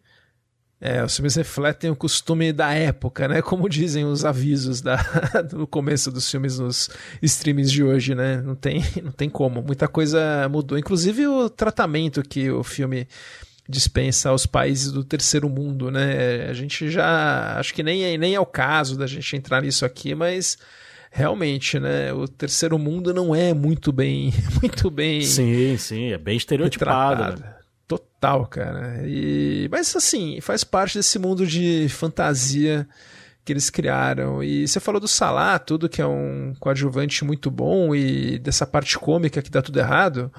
É, os filmes refletem o costume da época, né? Como dizem os avisos da, do começo dos filmes nos streamings de hoje, né? Não tem, não tem como. Muita coisa mudou. Inclusive o tratamento que o filme dispensa aos países do terceiro mundo, né? A gente já acho que nem é, nem é o caso da gente entrar nisso aqui, mas realmente, né? O terceiro mundo não é muito bem, muito bem. Sim, sim, é bem estereotipado. Né? Total, cara. E mas assim faz parte desse mundo de fantasia que eles criaram. E você falou do Salah, tudo que é um coadjuvante muito bom e dessa parte cômica que dá tudo errado.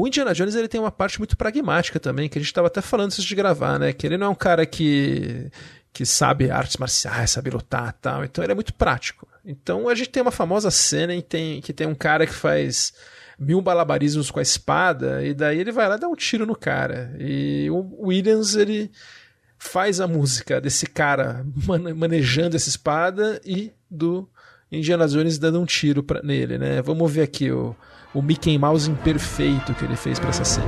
O Indiana Jones ele tem uma parte muito pragmática também, que a gente estava até falando antes de gravar, né? Que ele não é um cara que, que sabe artes marciais, sabe lutar tal. Então ele é muito prático. Então a gente tem uma famosa cena em tem, que tem um cara que faz mil balabarismos com a espada, e daí ele vai lá dar um tiro no cara. E o Williams, ele faz a música desse cara manejando essa espada e do Indiana Jones dando um tiro pra, nele, né? Vamos ver aqui o o Mickey Mouse imperfeito que ele fez para essa cena.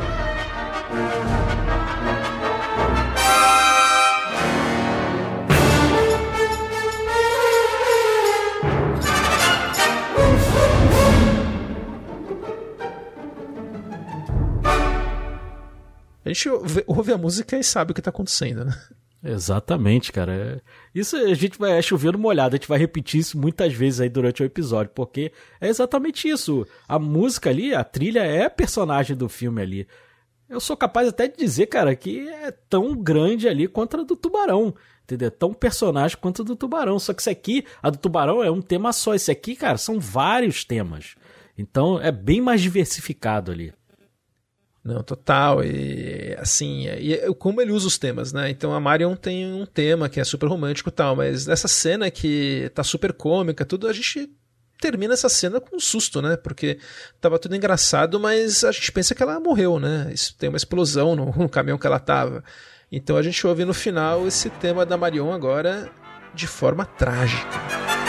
A gente ouve a música e sabe o que está acontecendo, né? Exatamente, cara. É, isso a gente vai é chovendo molhado, a gente vai repetir isso muitas vezes aí durante o episódio, porque é exatamente isso. A música ali, a trilha é personagem do filme ali. Eu sou capaz até de dizer, cara, que é tão grande ali quanto a do Tubarão. Entendeu? Tão personagem quanto a do Tubarão. Só que isso aqui, a do Tubarão é um tema só. Esse aqui, cara, são vários temas. Então é bem mais diversificado ali. Não, total. E assim, e como ele usa os temas, né? Então a Marion tem um tema que é super romântico e tal, mas nessa cena que tá super cômica, tudo, a gente termina essa cena com um susto, né? Porque tava tudo engraçado, mas a gente pensa que ela morreu, né? Tem uma explosão no, no caminhão que ela tava. Então a gente ouve no final esse tema da Marion agora de forma trágica.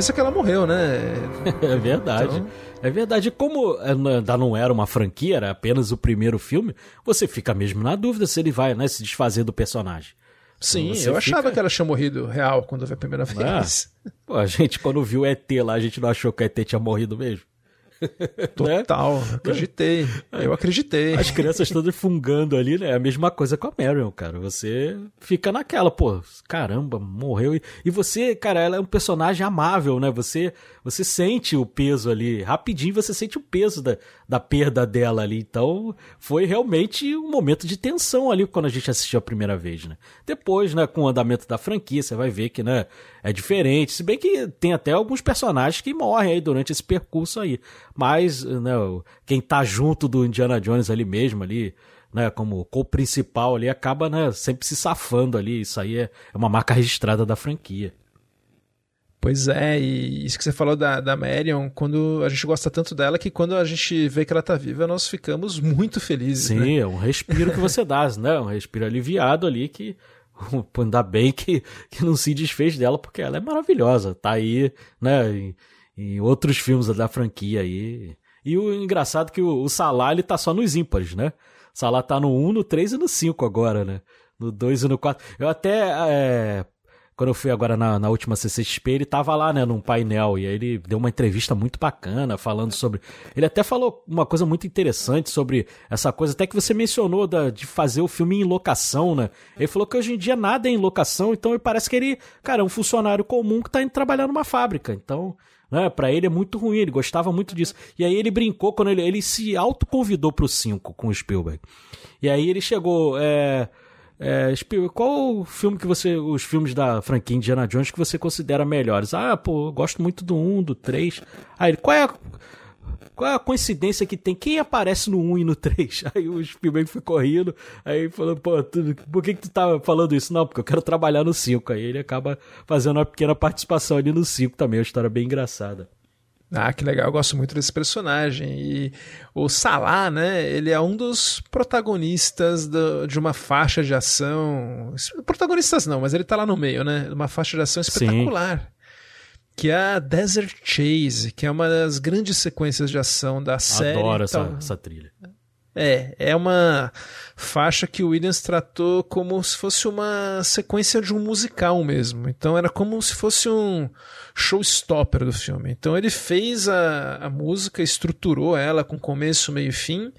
Pensa que ela morreu, né? é verdade. Então... É verdade. Como ainda não era uma franquia, era apenas o primeiro filme, você fica mesmo na dúvida se ele vai né, se desfazer do personagem. Sim, então eu fica... achava que ela tinha morrido real quando foi a primeira vez. Ah, pô, a gente, quando viu o ET lá, a gente não achou que o ET tinha morrido mesmo. Total, né? acreditei. Eu acreditei. As crianças todas fungando ali, né? É a mesma coisa com a Marion, cara. Você fica naquela, pô, caramba, morreu. E você, cara, ela é um personagem amável, né? Você você sente o peso ali. Rapidinho você sente o peso da, da perda dela ali. Então, foi realmente um momento de tensão ali quando a gente assistiu a primeira vez, né? Depois, né, com o andamento da franquia, você vai ver que, né, é diferente. Se bem que tem até alguns personagens que morrem aí durante esse percurso aí. Mas, né, quem tá junto do Indiana Jones ali mesmo, ali, né, como co-principal ali, acaba, né, sempre se safando ali. Isso aí é, é uma marca registrada da franquia. Pois é, e isso que você falou da, da Marion, quando a gente gosta tanto dela que quando a gente vê que ela tá viva, nós ficamos muito felizes. Sim, né? é um respiro que você dá, né? Um respiro aliviado ali que ainda bem que, que não se desfez dela, porque ela é maravilhosa. Tá aí, né, em outros filmes da franquia aí. E o engraçado é que o, o Salah, ele tá só nos ímpares, né? O Salah tá no 1, no 3 e no 5 agora, né? No 2 e no 4. Eu até é, quando eu fui agora na, na última CCXP, ele tava lá, né, num painel, e aí ele deu uma entrevista muito bacana, falando sobre. Ele até falou uma coisa muito interessante sobre essa coisa, até que você mencionou da, de fazer o filme em locação, né? Ele falou que hoje em dia nada é em locação, então parece que ele, cara, é um funcionário comum que tá indo trabalhar numa fábrica. Então, né, para ele é muito ruim, ele gostava muito disso. E aí ele brincou quando ele, ele se autoconvidou pro 5 com o Spielberg. E aí ele chegou. É, é, qual o filme que você. Os filmes da franquia Indiana Jones que você considera melhores? Ah, pô, eu gosto muito do 1, do 3. Aí, qual é a. Qual é a coincidência que tem? Quem aparece no 1 e no 3? Aí o Spielberg ficou rindo, aí falou, pô, tu, por que, que tu tá falando isso? Não, porque eu quero trabalhar no 5. Aí ele acaba fazendo uma pequena participação ali no 5 também, uma história bem engraçada. Ah, que legal, eu gosto muito desse personagem. E o Salah, né, ele é um dos protagonistas do, de uma faixa de ação. Protagonistas não, mas ele tá lá no meio, né? Uma faixa de ação espetacular. Sim. Que é a Desert Chase, que é uma das grandes sequências de ação da série. Adoro essa, essa trilha. É, é uma faixa que o Williams tratou como se fosse uma sequência de um musical mesmo. Então era como se fosse um showstopper do filme. Então ele fez a, a música, estruturou ela com começo, meio e fim,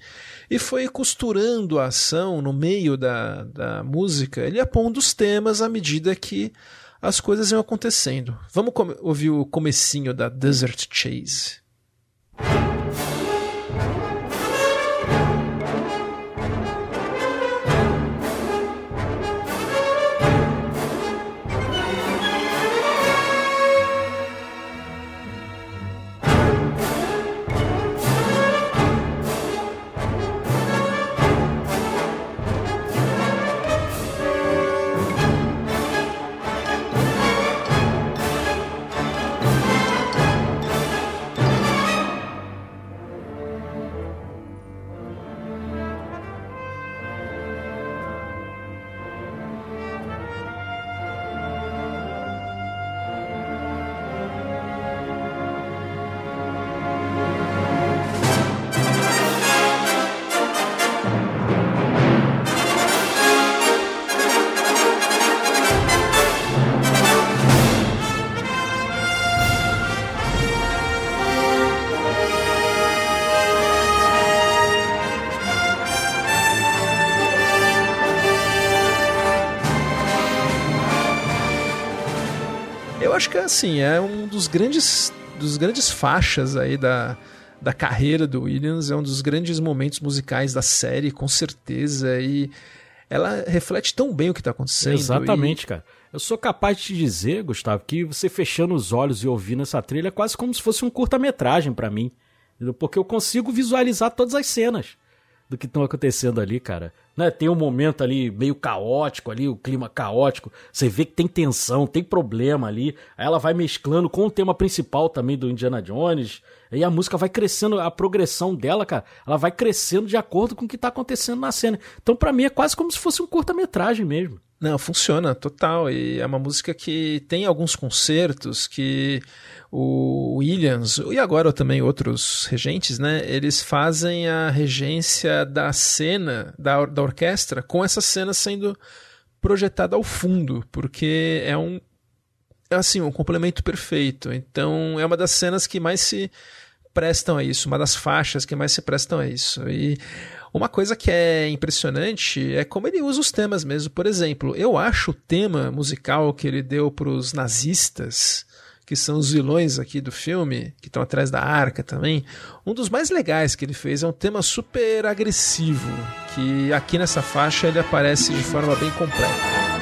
e foi costurando a ação no meio da, da música, ele apondo os temas à medida que as coisas iam acontecendo. Vamos ouvir o comecinho da Desert Chase. Assim, é um dos grandes dos grandes faixas aí da, da carreira do Williams, é um dos grandes momentos musicais da série, com certeza, e ela reflete tão bem o que está acontecendo. Exatamente, e... cara. Eu sou capaz de te dizer, Gustavo, que você fechando os olhos e ouvindo essa trilha é quase como se fosse um curta-metragem para mim. Porque eu consigo visualizar todas as cenas do que estão acontecendo ali, cara. Né? Tem um momento ali meio caótico ali, o clima caótico. Você vê que tem tensão, tem problema ali. Aí ela vai mesclando com o tema principal também do Indiana Jones. E a música vai crescendo, a progressão dela, cara, ela vai crescendo de acordo com o que tá acontecendo na cena. Então, para mim, é quase como se fosse um curta-metragem mesmo. Não, funciona, total. E é uma música que tem alguns concertos que o Williams, e agora também outros regentes, né? Eles fazem a regência da cena, da, da orquestra, com essa cena sendo projetada ao fundo, porque é um é assim, um complemento perfeito. Então, é uma das cenas que mais se prestam a isso, uma das faixas que mais se prestam a isso. E uma coisa que é impressionante é como ele usa os temas mesmo. Por exemplo, eu acho o tema musical que ele deu para os nazistas, que são os vilões aqui do filme, que estão atrás da arca também, um dos mais legais que ele fez. É um tema super agressivo, que aqui nessa faixa ele aparece de forma bem completa.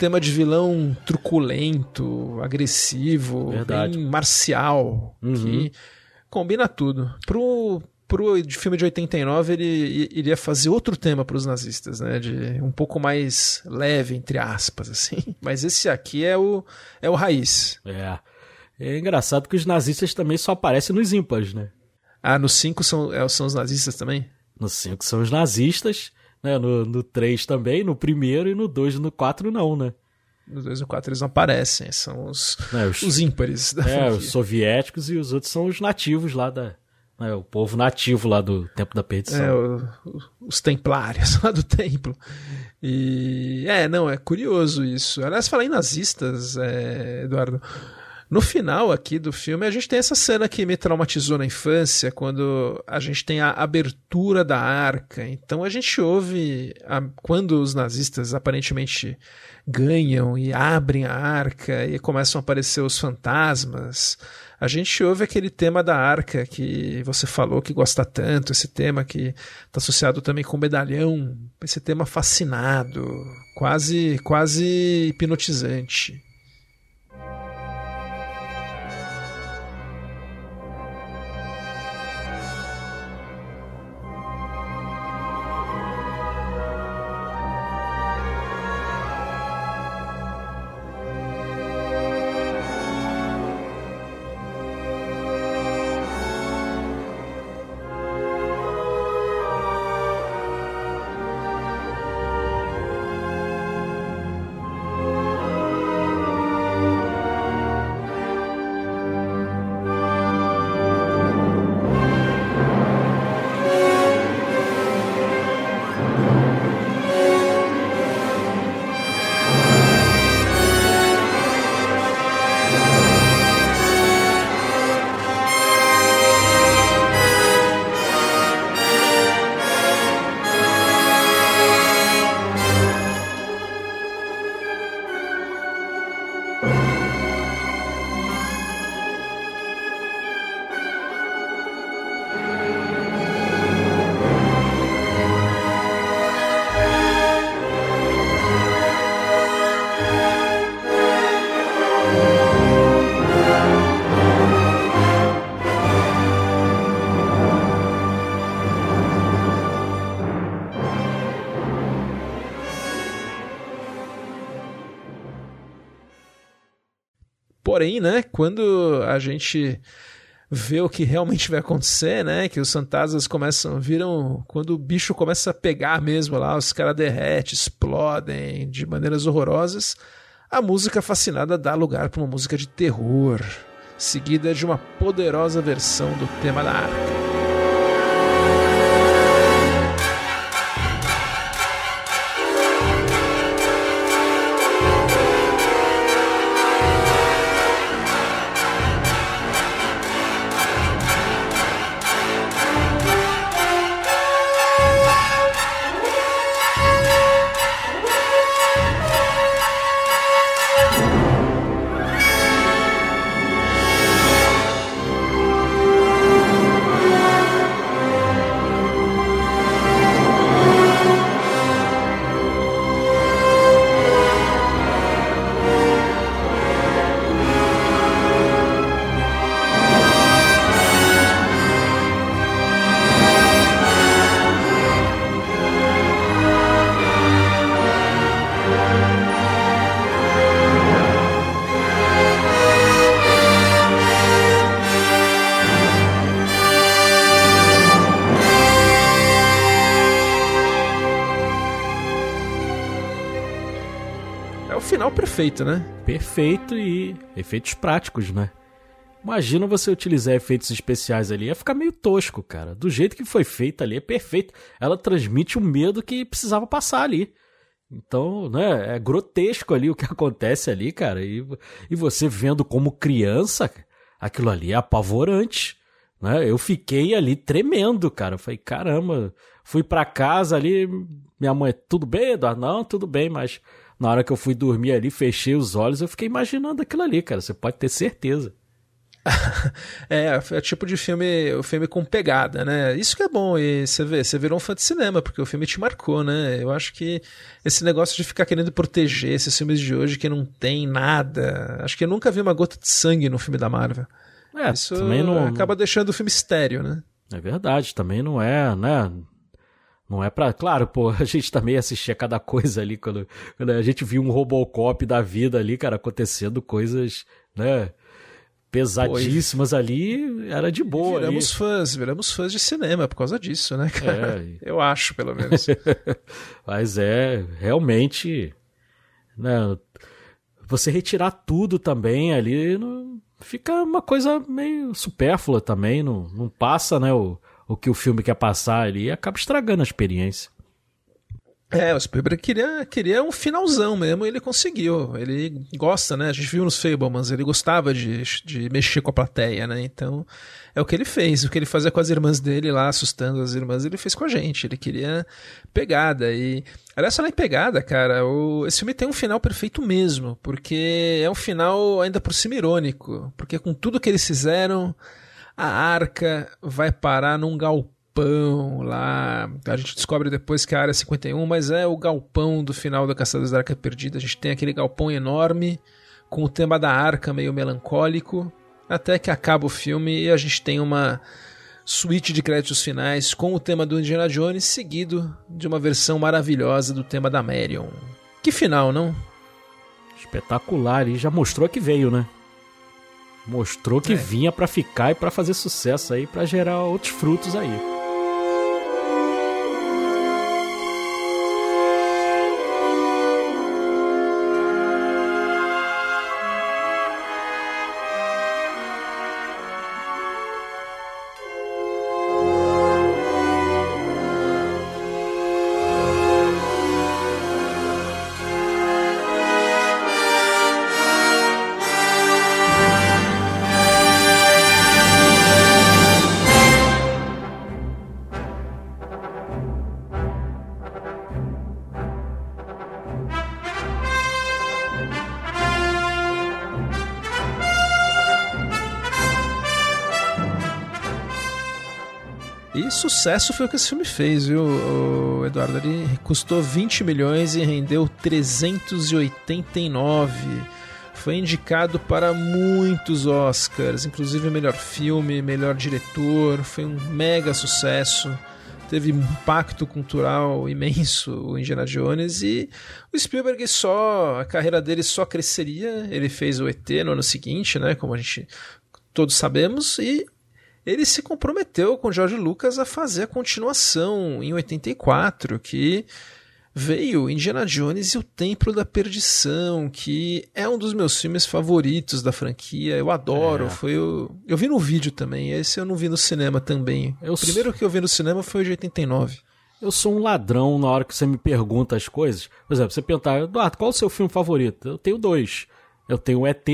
Tema de vilão truculento, agressivo, Verdade. bem marcial, uhum. que combina tudo. Pro, pro de filme de 89, ele iria fazer outro tema para os nazistas, né? De um pouco mais leve, entre aspas, assim. Mas esse aqui é o, é o raiz. É. É engraçado que os nazistas também só aparecem nos ímpares, né? Ah, nos 5 são, é, são os nazistas também? Nos 5 são os nazistas. Né? No, no 3 também, no primeiro, e no 2 e no 4 não, né? No 2 e no 4 eles não aparecem, são os, é, os, os ímpares da É, os soviéticos e os outros são os nativos lá da. Né, o povo nativo lá do Tempo da Perdição. É, o, os templários lá do templo. E. É, não, é curioso isso. Aliás, falar em nazistas, é, Eduardo. No final aqui do filme, a gente tem essa cena que me traumatizou na infância, quando a gente tem a abertura da arca. Então a gente ouve a, quando os nazistas aparentemente ganham e abrem a arca e começam a aparecer os fantasmas. A gente ouve aquele tema da arca que você falou que gosta tanto, esse tema que está associado também com o medalhão, esse tema fascinado, quase quase hipnotizante. Porém, né, quando a gente vê o que realmente vai acontecer, né? Que os fantasmas começam, viram quando o bicho começa a pegar mesmo lá, os caras derretem, explodem de maneiras horrorosas. A música fascinada dá lugar para uma música de terror, seguida de uma poderosa versão do tema da arca. Perfeito, né? Perfeito e efeitos práticos, né? Imagina você utilizar efeitos especiais ali, ia ficar meio tosco, cara. Do jeito que foi feita ali, é perfeito. Ela transmite o medo que precisava passar ali. Então, né, é grotesco ali o que acontece ali, cara. E, e você vendo como criança, aquilo ali é apavorante. Né? Eu fiquei ali tremendo, cara. Eu falei, caramba, fui para casa ali, minha mãe, tudo bem, Eduardo? Não, tudo bem, mas na hora que eu fui dormir ali, fechei os olhos, eu fiquei imaginando aquilo ali, cara. Você pode ter certeza. é, é tipo de filme, o filme com pegada, né? Isso que é bom, e você vê, você virou um fã de cinema, porque o filme te marcou, né? Eu acho que esse negócio de ficar querendo proteger esses filmes de hoje que não tem nada. Acho que eu nunca vi uma gota de sangue no filme da Marvel. É, Isso também não, acaba deixando o filme estéreo, né? É verdade, também não é, né? Não é pra. Claro, pô, a gente também assistia cada coisa ali quando, quando a gente viu um Robocop da vida ali, cara, acontecendo coisas, né? Pesadíssimas ali, era de boa. Viramos ali. fãs, viramos fãs de cinema por causa disso, né, cara? É. Eu acho, pelo menos. Mas é, realmente. Né, você retirar tudo também ali, não, fica uma coisa meio supérflua também, não, não passa, né? O, o que o filme quer passar ali e acaba estragando a experiência. É, o Spielberg queria, queria um finalzão mesmo e ele conseguiu. Ele gosta, né? A gente viu nos Fablemans, ele gostava de, de mexer com a plateia, né? Então, é o que ele fez. O que ele fazia com as irmãs dele lá, assustando as irmãs, ele fez com a gente. Ele queria pegada. E, aliás, falar em pegada, cara, o, esse filme tem um final perfeito mesmo, porque é um final ainda por cima irônico. Porque com tudo que eles fizeram a arca vai parar num galpão lá. A gente descobre depois que é a área 51, mas é o galpão do final da Caçadores da Arca Perdida. A gente tem aquele galpão enorme com o tema da arca meio melancólico, até que acaba o filme e a gente tem uma suíte de créditos finais com o tema do Indiana Jones, seguido de uma versão maravilhosa do tema da Marion. Que final, não? Espetacular, e já mostrou que veio, né? Mostrou que é. vinha para ficar e para fazer sucesso aí, para gerar outros frutos aí. Sucesso foi o que esse filme fez, viu, o Eduardo? Ele custou 20 milhões e rendeu 389. Foi indicado para muitos Oscars, inclusive melhor filme, melhor diretor. Foi um mega sucesso. teve um impacto cultural imenso o Indiana Jones e o Spielberg só a carreira dele só cresceria. Ele fez o ET no ano seguinte, né, como a gente todos sabemos e ele se comprometeu com George Lucas a fazer a continuação em 84, que veio Indiana Jones e o Templo da Perdição, que é um dos meus filmes favoritos da franquia. Eu adoro. É. Foi o... Eu vi no vídeo também. Esse eu não vi no cinema também. Eu o primeiro que eu vi no cinema foi o de 89. Eu sou um ladrão na hora que você me pergunta as coisas. Por exemplo, você perguntar, Eduardo, qual é o seu filme favorito? Eu tenho dois. Eu tenho o ET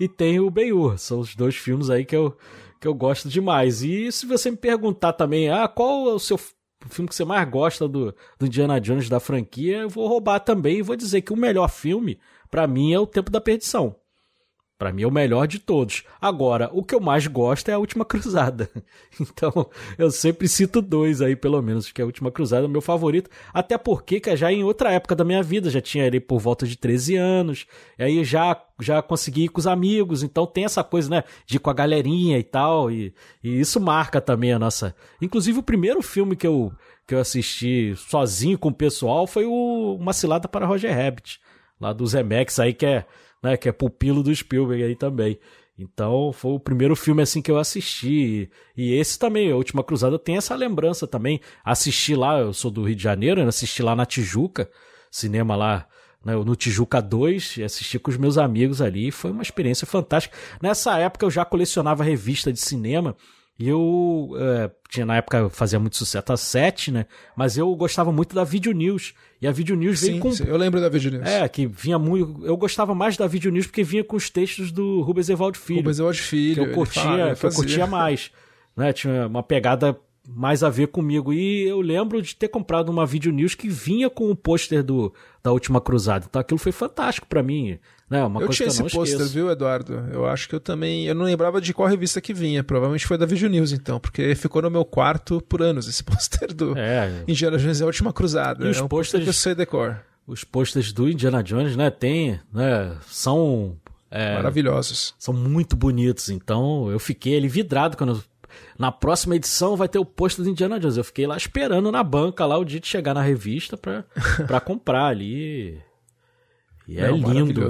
e tenho o Ben-Hur. São os dois filmes aí que eu, que eu gosto demais. E se você me perguntar também, ah, qual é o seu filme que você mais gosta do, do Indiana Jones da franquia, eu vou roubar também e vou dizer que o melhor filme, para mim, é O Tempo da Perdição. Para mim é o melhor de todos. Agora, o que eu mais gosto é a Última Cruzada. Então, eu sempre cito dois aí, pelo menos, que a Última Cruzada é o meu favorito. Até porque que já em outra época da minha vida, já tinha ele por volta de 13 anos. Aí já, já consegui ir com os amigos. Então tem essa coisa, né? De ir com a galerinha e tal. E, e isso marca também a nossa. Inclusive, o primeiro filme que eu, que eu assisti sozinho com o pessoal foi o Uma Cilada para Roger Rabbit. Lá do Zemex aí, que é né, que é pupilo do Spielberg aí também. Então foi o primeiro filme assim que eu assisti. E esse também, A Última Cruzada, tem essa lembrança também. Assisti lá, eu sou do Rio de Janeiro, né, assisti lá na Tijuca, cinema lá né, no Tijuca 2, assisti com os meus amigos ali. Foi uma experiência fantástica. Nessa época eu já colecionava revista de cinema. E eu é, tinha na época fazia muito sucesso a 7, né? Mas eu gostava muito da Video News. E a Video News veio com. Sim, eu lembro da Video News. É, que vinha muito. Eu gostava mais da Video News porque vinha com os textos do Rubens Evaldo Filho. Rubens Evaldo Filho. Que eu curtia, fala, que eu curtia mais. Né? Tinha uma pegada mais a ver comigo. E eu lembro de ter comprado uma Video News que vinha com o pôster do da Última Cruzada. Então aquilo foi fantástico para mim. Né? Uma eu coisa tinha que eu esse pôster, viu, Eduardo? Eu acho que eu também. Eu não lembrava de qual revista que vinha. Provavelmente foi da Video News, então, porque ficou no meu quarto por anos esse pôster do é. Indiana Jones e a Última Cruzada. E os é um pôsteres que eu sei decor. Os pôsteres do Indiana Jones, né? Tem, né? São é, Maravilhosos. São muito bonitos. Então eu fiquei ali vidrado quando na próxima edição vai ter o posto do Indiana Jones. Eu fiquei lá esperando na banca lá o dia de chegar na revista pra, pra comprar ali. E é, é lindo.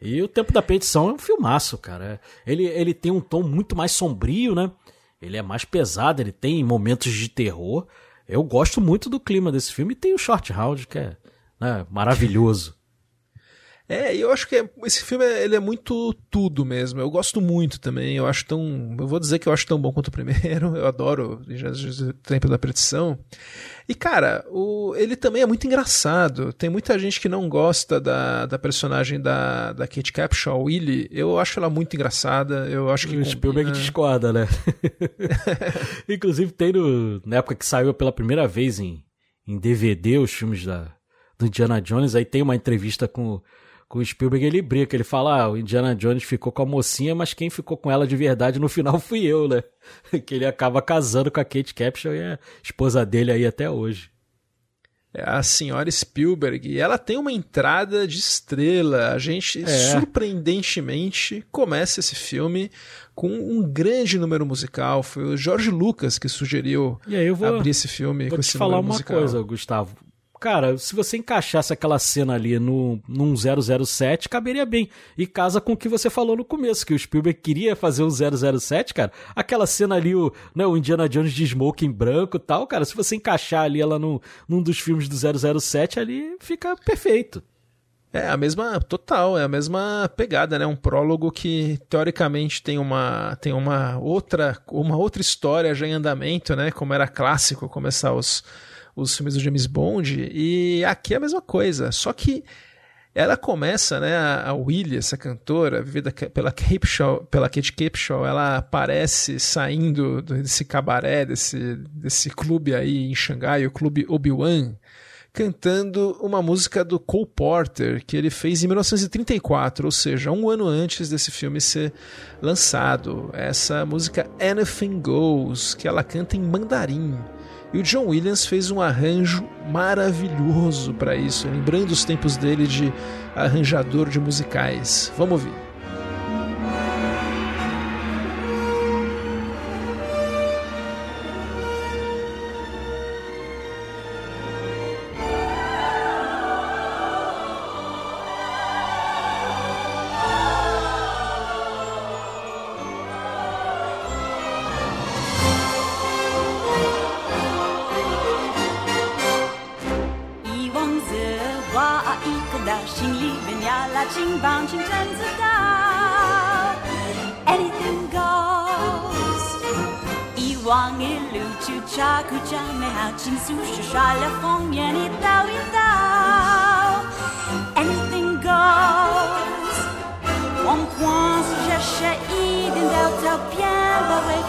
E o Tempo da Petição é um filmaço, cara. Ele, ele tem um tom muito mais sombrio, né? Ele é mais pesado, ele tem momentos de terror. Eu gosto muito do clima desse filme e tem o Short Round, que é né, maravilhoso. É, eu acho que é, esse filme é, ele é muito tudo mesmo. Eu gosto muito também. Eu acho tão. Eu vou dizer que eu acho tão bom quanto o primeiro. Eu adoro o Tempo da Predição. E, cara, o, ele também é muito engraçado. Tem muita gente que não gosta da, da personagem da, da Kate Capshaw, Willy. Eu acho ela muito engraçada. Eu acho que. O Spielberg discorda, né? Inclusive, tem no, na época que saiu pela primeira vez em, em DVD os filmes da, do Indiana Jones, aí tem uma entrevista com com o Spielberg ele brinca, ele fala, ah, o Indiana Jones ficou com a mocinha, mas quem ficou com ela de verdade no final fui eu, né? que ele acaba casando com a Kate Capshaw e a esposa dele aí até hoje. É a senhora Spielberg, e ela tem uma entrada de estrela. A gente, é. surpreendentemente, começa esse filme com um grande número musical. Foi o George Lucas que sugeriu vou, abrir esse filme vou com esse te falar uma musical. coisa, Gustavo cara, se você encaixasse aquela cena ali no, num 007, caberia bem. E casa com o que você falou no começo, que o Spielberg queria fazer um 007, cara. Aquela cena ali, o, né, o Indiana Jones de smoking branco e tal, cara, se você encaixar ali ela no, num dos filmes do 007, ali fica perfeito. É a mesma, total, é a mesma pegada, né? Um prólogo que teoricamente tem uma, tem uma outra, uma outra história já em andamento, né? Como era clássico começar os, os filmes do James Bond, e aqui é a mesma coisa, só que ela começa, né, a Willie, essa cantora, vivida pela, Capshaw, pela Kate Capshaw, ela aparece saindo desse cabaré, desse, desse clube aí em Xangai, o clube Obi-Wan, cantando uma música do Cole Porter, que ele fez em 1934, ou seja, um ano antes desse filme ser lançado. Essa música Anything Goes, que ela canta em mandarim. E o John Williams fez um arranjo maravilhoso para isso, lembrando os tempos dele de arranjador de musicais. Vamos ouvir. bouncing, turns it down. Anything goes. I chu cha ku cha me chin su shu sha fong i tao i tao. Anything goes. One i din dao tao ba wei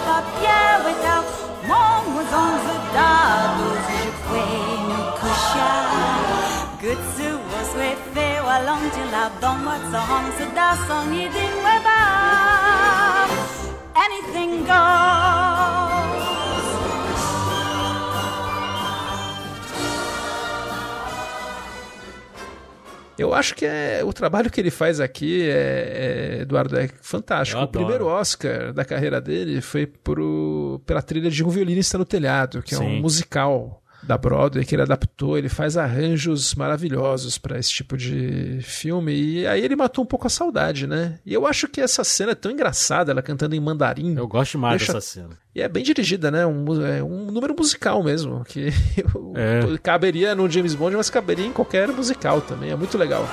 wei tao. Zong da du kwe nu ku sha. Good fe, wa long to la don, what so idem, we ba. Anything goes. Eu acho que é, o trabalho que ele faz aqui, é, é, Eduardo, é fantástico. O primeiro Oscar da carreira dele foi pro, pela trilha de Um Violinista no Telhado, que é Sim. um musical da Broadway que ele adaptou, ele faz arranjos maravilhosos para esse tipo de filme e aí ele matou um pouco a saudade, né? E eu acho que essa cena é tão engraçada, ela cantando em mandarim. Eu gosto mais Deixa- dessa cena. E é bem dirigida, né? Um, é um número musical mesmo, que É. caberia no James Bond, mas caberia em qualquer musical também. É muito legal.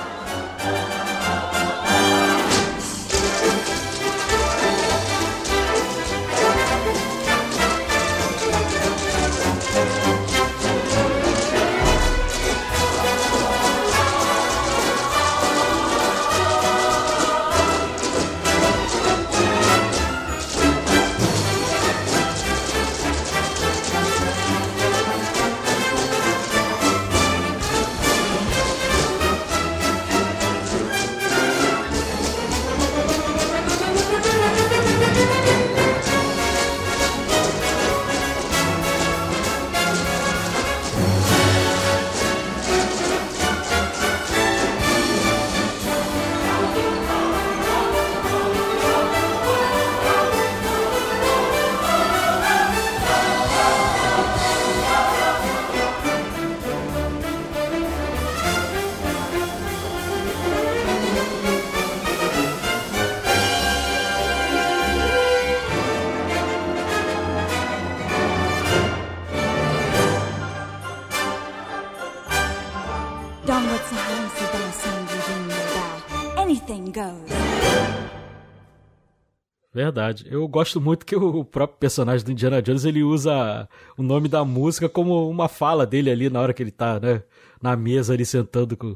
Verdade. Eu gosto muito que o próprio personagem do Indiana Jones ele usa o nome da música como uma fala dele ali na hora que ele tá, né, na mesa ali sentando com,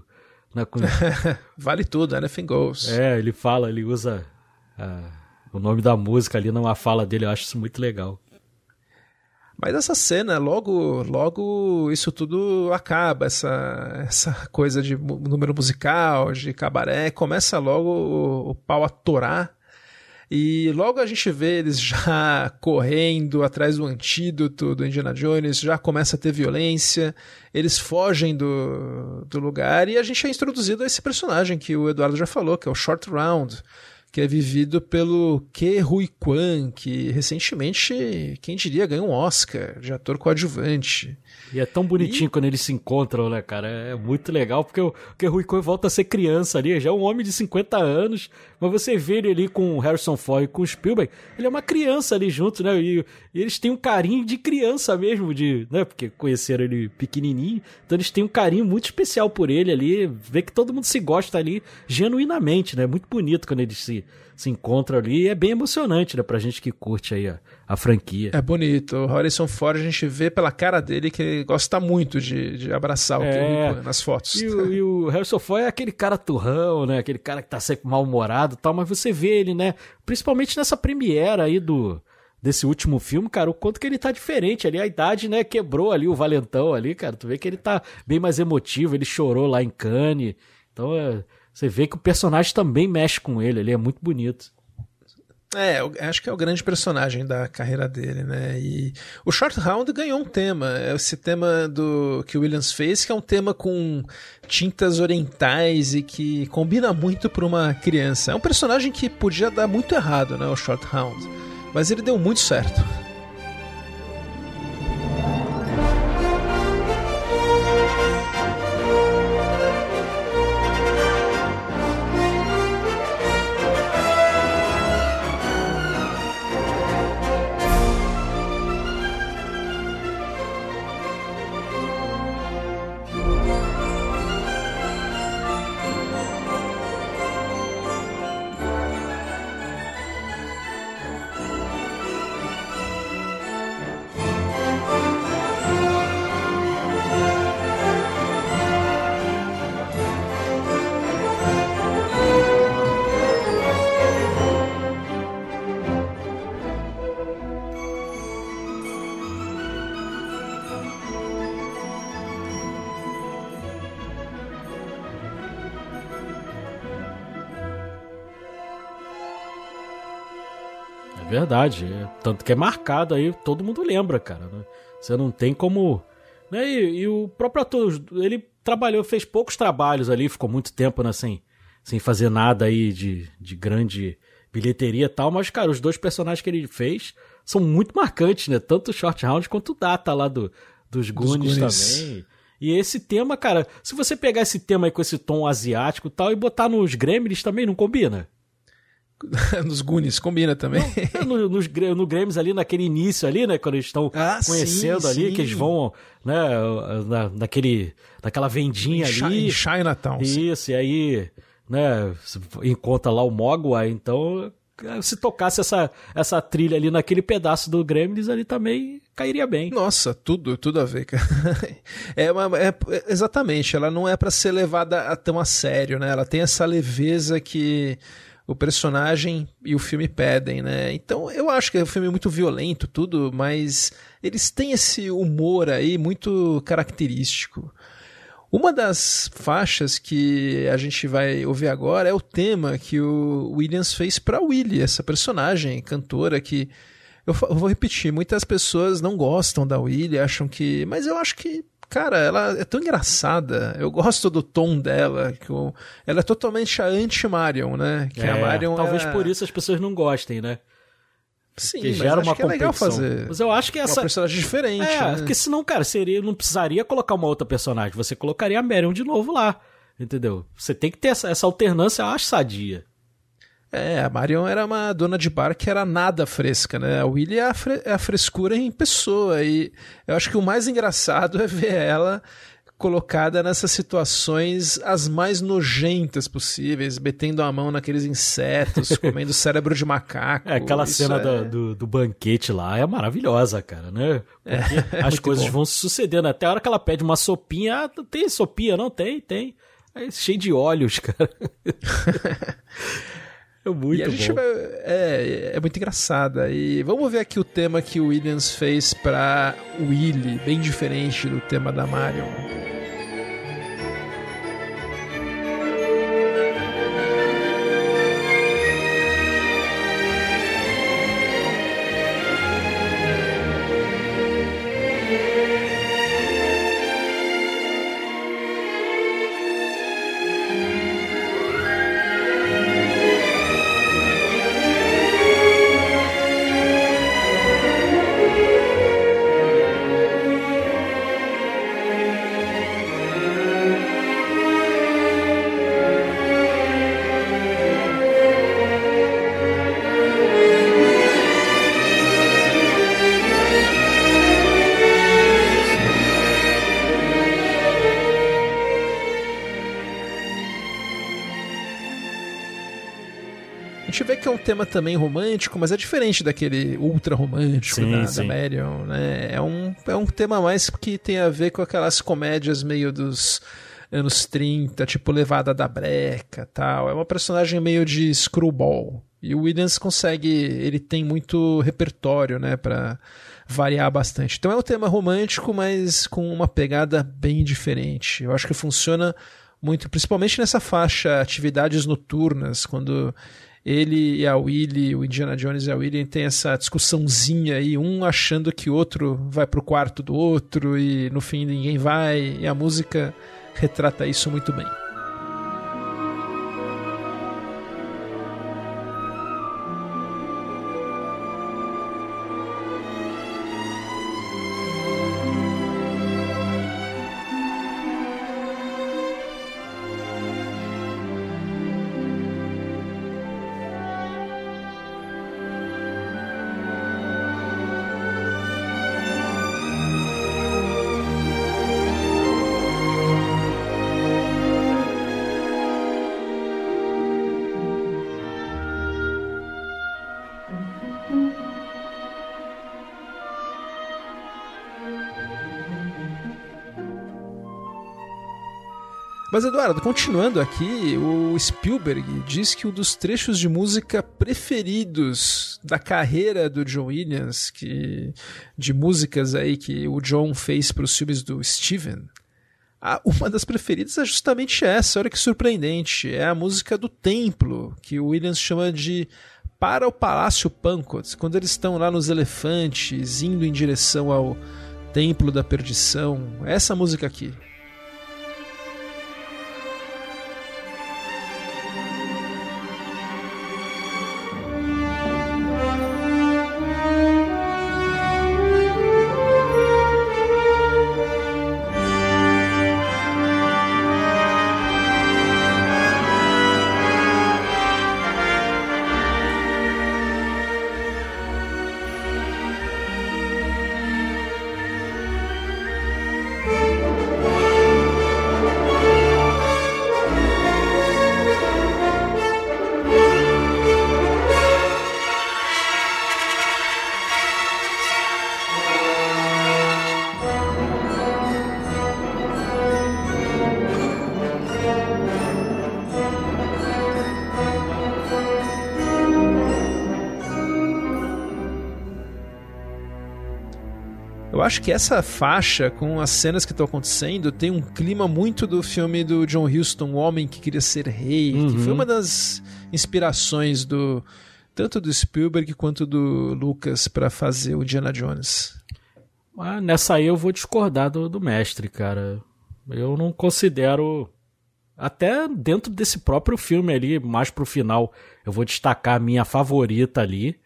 na, com Vale tudo, anything goes. É, ele fala, ele usa ah, o nome da música ali numa fala dele, eu acho isso muito legal. Mas essa cena, logo, logo isso tudo acaba, essa, essa coisa de número musical, de cabaré, começa logo o, o pau a torar. E logo a gente vê eles já correndo atrás do antídoto do Indiana Jones, já começa a ter violência, eles fogem do, do lugar e a gente é introduzido a esse personagem que o Eduardo já falou, que é o Short Round, que é vivido pelo Ke Rui Kwan, que recentemente, quem diria, ganhou um Oscar de ator coadjuvante. E é tão bonitinho quando eles se encontram, né, cara? É muito legal, porque o o Rui Coen volta a ser criança ali, já é um homem de 50 anos, mas você vê ele ali com o Harrison Ford e com o Spielberg, ele é uma criança ali junto, né? E, e eles têm um carinho de criança mesmo, de, né? Porque conheceram ele pequenininho, então eles têm um carinho muito especial por ele ali, vê que todo mundo se gosta ali genuinamente, né? Muito bonito quando eles se, se encontram ali, e é bem emocionante, né? Pra gente que curte aí a, a franquia. É bonito. O Harrison Ford, a gente vê pela cara dele que ele gosta muito de, de abraçar o É. Nas fotos. E o, e o Harrison Ford é aquele cara turrão, né? Aquele cara que tá sempre mal-humorado e tal, mas você vê ele, né? Principalmente nessa premiere aí do desse último filme, cara, o quanto que ele tá diferente ali, a idade, né, quebrou ali o valentão ali, cara, tu vê que ele tá bem mais emotivo, ele chorou lá em Cannes, então é, você vê que o personagem também mexe com ele, ele é muito bonito. É, acho que é o grande personagem da carreira dele, né? E o Short Round ganhou um tema, é esse tema do que o Williams fez, que é um tema com tintas orientais e que combina muito para uma criança. É um personagem que podia dar muito errado, né, o Short Round, mas ele deu muito certo. É verdade. É, tanto que é marcado aí, todo mundo lembra, cara. Né? Você não tem como. Né? E, e, o próprio ator, ele trabalhou, fez poucos trabalhos ali, ficou muito tempo né, sem, sem fazer nada aí de, de grande bilheteria e tal, mas, cara, os dois personagens que ele fez são muito marcantes, né? Tanto o Short Round quanto o Data lá do, dos Goonies, Goonies. também. E esse tema, cara, se você pegar esse tema aí com esse tom asiático e tal e botar nos Gremlins também, não combina? nos Goonies, combina também. Não, no, nos, no Grêmios ali, naquele início ali, né? Quando eles estão ah, conhecendo sim, ali, sim. que eles vão, né? Na, naquele, naquela vendinha em ali. Em Chinatown. Isso, sim. e aí, né? Encontra lá o Mogwai, então se tocasse essa, essa trilha ali naquele pedaço do Gremlins ali também cairia bem. Nossa, tudo, tudo a ver, cara. É, uma, é exatamente, ela não é para ser levada tão a sério, né? Ela tem essa leveza que o personagem e o filme pedem, né? Então eu acho que é um filme muito violento, tudo, mas eles têm esse humor aí muito característico. Uma das faixas que a gente vai ouvir agora é o tema que o Williams fez para Willie, essa personagem, cantora que eu vou repetir, muitas pessoas não gostam da Willie, acham que, mas eu acho que cara, ela é tão engraçada. Eu gosto do tom dela. Que eu, ela é totalmente a anti-Marion, né? Que é, a Marion talvez era... por isso as pessoas não gostem, né? Sim, que gera uma que é legal fazer. Mas eu acho que essa. Uma personagem diferente. É, né? porque senão, cara, seria, não precisaria colocar uma outra personagem. Você colocaria a Marion de novo lá. Entendeu? Você tem que ter essa, essa alternância, eu acho sadia. É, a Marion era uma dona de bar que era nada fresca, né? A Willy é a, fre é a frescura em pessoa. E eu acho que o mais engraçado é ver ela colocada nessas situações as mais nojentas possíveis, metendo a mão naqueles insetos, comendo cérebro de macaco. É, aquela cena é... do, do, do, banquete lá é maravilhosa, cara, né? É, Porque é, as coisas bom. vão se sucedendo. Até a hora que ela pede uma sopinha, ah, tem sopinha? Não, tem, tem. É cheio de olhos, cara. É muito e a gente bom. É, é muito engraçada. E vamos ver aqui o tema que o Williams fez para Willy, bem diferente do tema da Marion. Tema também romântico, mas é diferente daquele ultra romântico sim, da, sim. da Marion, né? É um, é um tema mais que tem a ver com aquelas comédias meio dos anos 30, tipo Levada da Breca tal. É uma personagem meio de screwball. E o Williams consegue, ele tem muito repertório, né, para variar bastante. Então é um tema romântico, mas com uma pegada bem diferente. Eu acho que funciona muito, principalmente nessa faixa atividades noturnas, quando ele e a Willy, o Indiana Jones e a Willy, tem essa discussãozinha aí, um achando que o outro vai pro quarto do outro e no fim ninguém vai, e a música retrata isso muito bem. Mas Eduardo, continuando aqui, o Spielberg diz que um dos trechos de música preferidos da carreira do John Williams, que de músicas aí que o John fez para os filmes do Steven, uma das preferidas é justamente essa, olha que surpreendente, é a música do templo, que o Williams chama de para o Palácio Pankot, quando eles estão lá nos elefantes, indo em direção ao Templo da Perdição. Essa música aqui. Que essa faixa, com as cenas que estão acontecendo, tem um clima muito do filme do John Huston, O Homem que Queria Ser Rei, que Uhum. foi uma das inspirações do tanto do Spielberg quanto do Lucas para fazer o Indiana Jones. Mas nessa aí eu vou discordar do, do mestre, cara. Eu não considero. Até dentro desse próprio filme ali, mais pro final, eu vou destacar a minha favorita ali.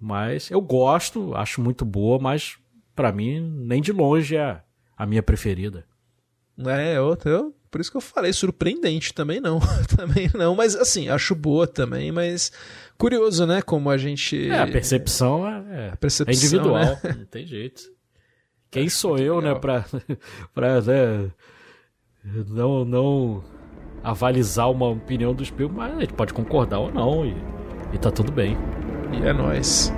Mas eu gosto, acho muito boa, mas pra mim, nem de longe é a minha preferida. É, eu, eu, por isso que eu falei, surpreendente também não. também não, mas assim, acho boa também, mas curioso, né? Como a gente. É, a percepção é, é, percepção, é individual, né? não tem jeito. Quem sou eu, né, pra, pra né, não, não avalizar uma opinião do Spielberg, mas a gente pode concordar ou não, e, e tá tudo bem. E é nóis.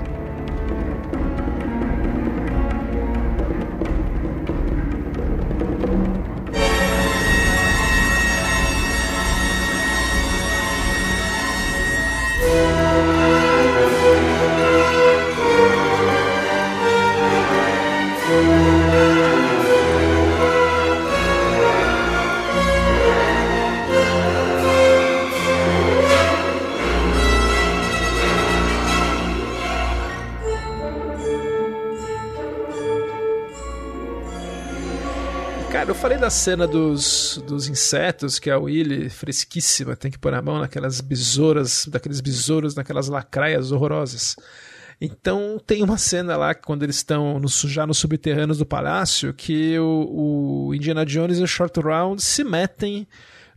Da cena dos, dos insetos, que a Willy, fresquíssima, tem que pôr a mão naquelas besouras, daqueles besouros, naquelas lacraias horrorosas. Então tem uma cena lá, quando eles estão no, já nos subterrâneos do palácio, que o, o Indiana Jones e o Short Round se metem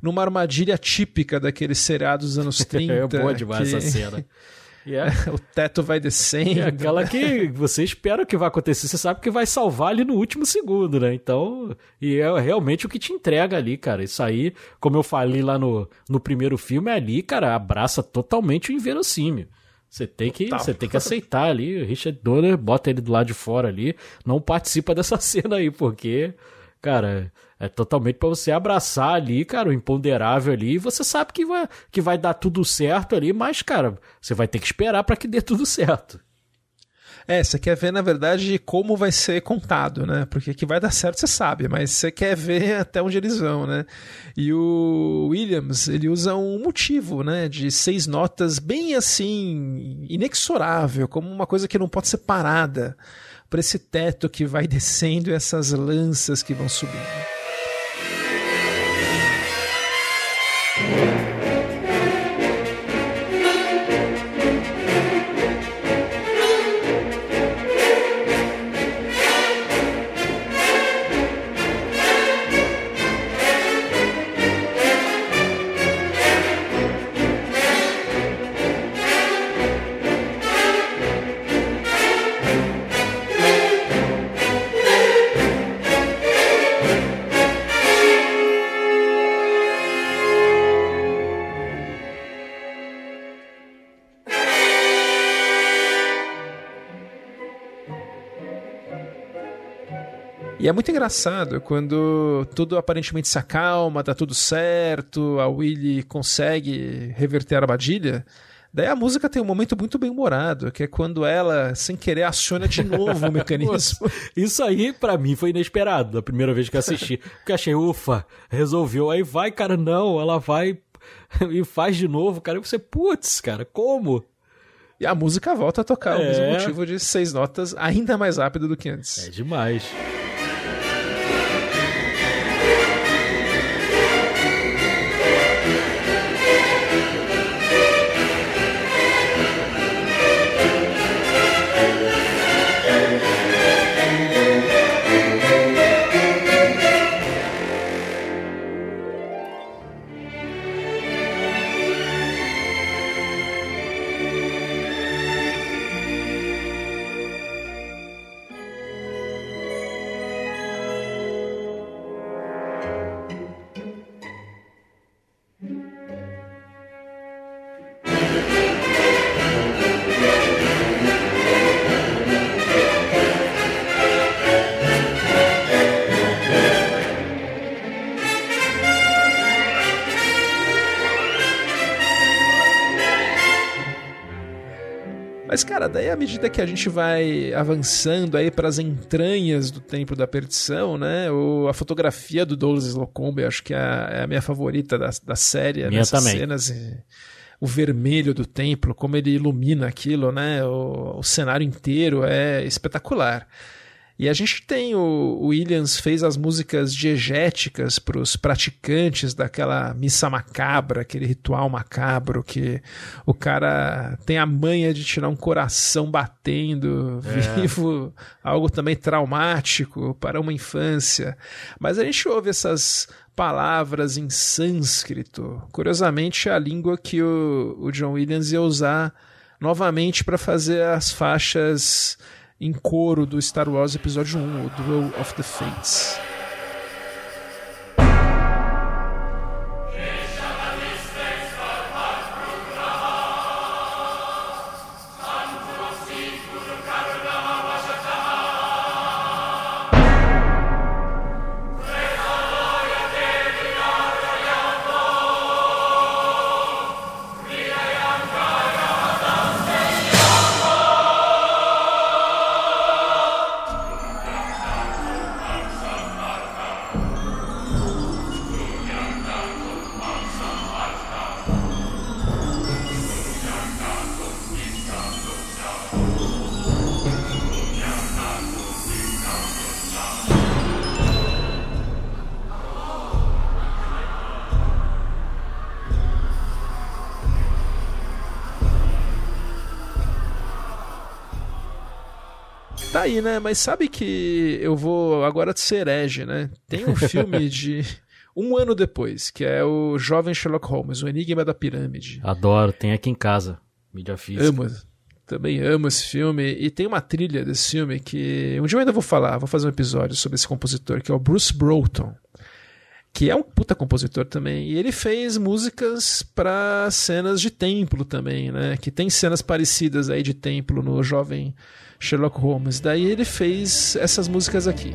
numa armadilha típica daqueles seriados dos anos 30. É boa demais que essa cena. É, o teto vai descendo. é aquela que você espera que vai acontecer, você sabe que vai salvar ali no último segundo, né? Então, e é realmente o que te entrega ali, cara. Isso aí, como eu falei lá no, no primeiro filme, ali, cara, abraça totalmente o inverossímil. Você tem que, você tem que aceitar ali. O Richard Donner bota ele do lado de fora ali, não participa dessa cena aí, porque, cara, é totalmente pra você abraçar ali, cara, o imponderável ali. E você sabe que vai, que vai dar tudo certo ali, mas, cara, você vai ter que esperar pra que dê tudo certo. É, você quer ver, na verdade, como vai ser contado, né? Porque que vai dar certo, você sabe, mas você quer ver até onde eles vão, né? E o Williams, ele usa um motivo, né? De seis notas bem assim, inexorável, como uma coisa que não pode ser parada. Para esse teto que vai descendo e essas lanças que vão subindo. E é muito engraçado quando tudo aparentemente se acalma, tá tudo certo, a Willy consegue reverter a armadilha. Daí a música tem um momento muito bem humorado, que é quando ela, sem querer, aciona de novo o mecanismo. Isso aí, pra mim, foi inesperado da primeira vez que eu assisti. Porque achei, ufa, resolveu. Aí vai, cara, não, ela vai e faz de novo, cara. E você, putz, cara, como? E a música volta a tocar, o É. mesmo motivo de seis notas ainda mais rápido do que antes. É demais. Cara, daí à medida que a gente vai avançando aí para as entranhas do Templo da Perdição, né? O, a fotografia do Douglas Slocumbe, acho que é a, é a minha favorita da, da série, Minha nessas também. cenas. e o vermelho do templo, como ele ilumina aquilo, né? O, o cenário inteiro é espetacular. E a gente tem o, Williams fez as músicas diegéticas para os praticantes daquela missa macabra, aquele ritual macabro que o cara tem a manha de tirar um coração batendo vivo, algo também traumático para uma infância. Mas a gente ouve essas palavras em sânscrito. Curiosamente, é a língua que o, o John Williams ia usar novamente para fazer as faixas em coro do Star Wars Episódio 1, o Duel of the Fates. Né? Mas sabe que eu vou agora ser herege, né? Tem um filme de um ano depois, que é o Jovem Sherlock Holmes, o Enigma da Pirâmide. Adoro, tem aqui em casa. Mídia física. Amo, também amo esse filme. E tem uma trilha desse filme que um dia eu ainda vou falar, vou fazer um episódio sobre esse compositor, que é o Bruce Broughton. Que é um puta compositor também. E ele fez músicas para cenas de templo também, né? Que tem cenas parecidas aí de templo no jovem Sherlock Holmes. Daí ele fez essas músicas aqui.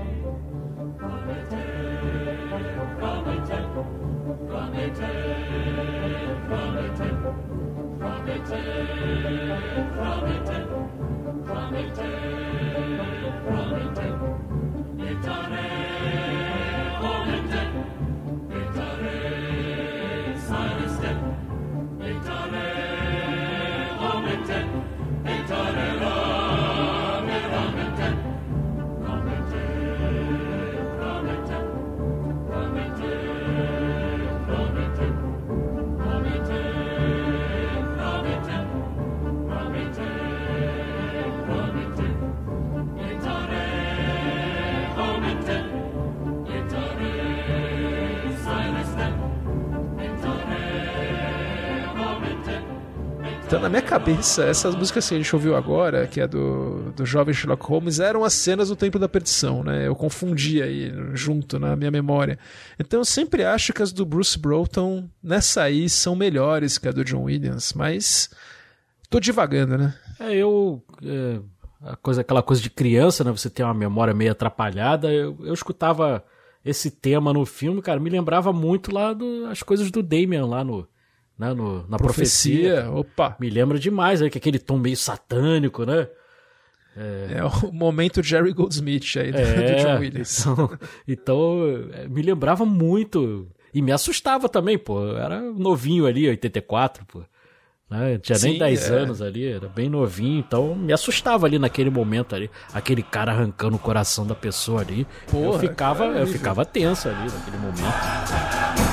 Minha cabeça, essas músicas que a gente ouviu agora, que é do, do jovem Sherlock Holmes, eram as cenas do Templo da Perdição, né? Eu confundia aí junto na minha memória. Então, eu sempre acho que as do Bruce Broughton, nessa aí, são melhores que a do John Williams, mas tô divagando, né? É, eu. é, a coisa, aquela coisa de criança, né? Você tem uma memória meio atrapalhada. Eu, eu escutava esse tema no filme, cara, me lembrava muito lá do, as coisas do Damien lá no, né, no na profecia. Opa! Me lembra demais, né? Que aquele tom meio satânico, né? É o momento Jerry Goldsmith aí do, do É, John Williams. então, então, é, me lembrava muito. E me assustava também, pô. Eu era novinho ali, 84, pô. Né? Eu tinha nem Sim, 10 é. anos ali, era bem novinho, então me assustava ali naquele momento ali, aquele cara arrancando o coração da pessoa ali. eu Porra, ficava, cara, é eu ficava tenso ali naquele momento.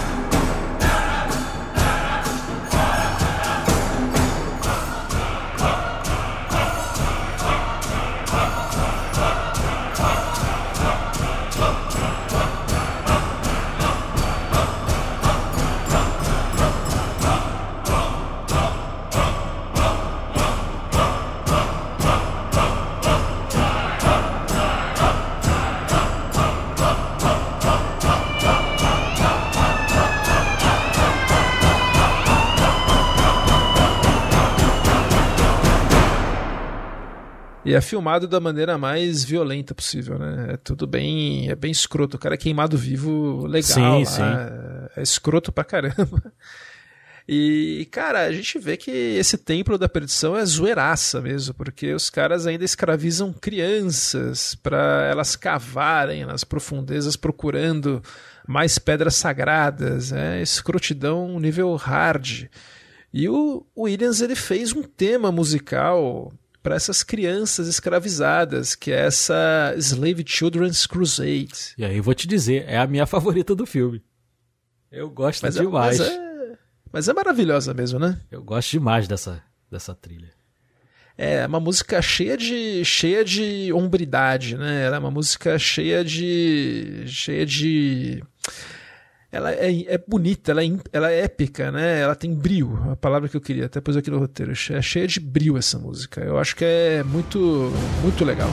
E é filmado da maneira mais violenta possível, né? É tudo bem, é bem escroto. O cara é queimado vivo, legal. Sim, sim. É, é escroto pra caramba. E, cara, a gente vê que esse templo da perdição é zoeiraça mesmo, porque os caras ainda escravizam crianças para elas cavarem nas profundezas procurando mais pedras sagradas, é escrotidão nível hard. E o Williams ele fez um tema musical para essas crianças escravizadas, que é essa Slave Children's Crusade. E aí eu vou te dizer, é a minha favorita do filme. Eu gosto Mas é, demais. mas, é, mas é maravilhosa mesmo, né? Eu gosto demais dessa, dessa trilha. É uma música cheia de cheia de hombridade, né? Ela é uma música cheia de cheia de ela é, é bonita, ela é, ela é épica, né? Ela tem brio, a palavra que eu queria, até pus aqui no roteiro. É cheia de brio essa música. Eu acho que é muito muito legal.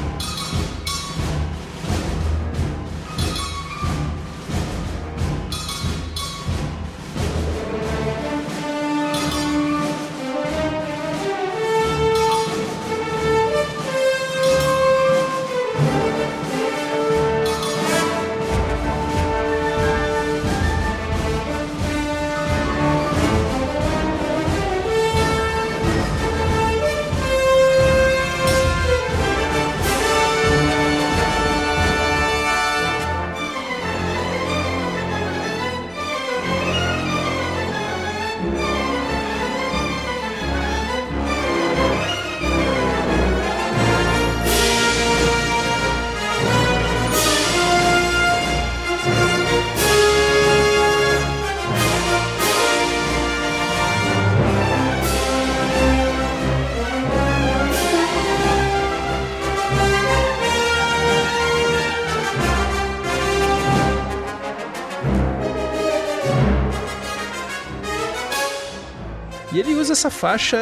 Faixa,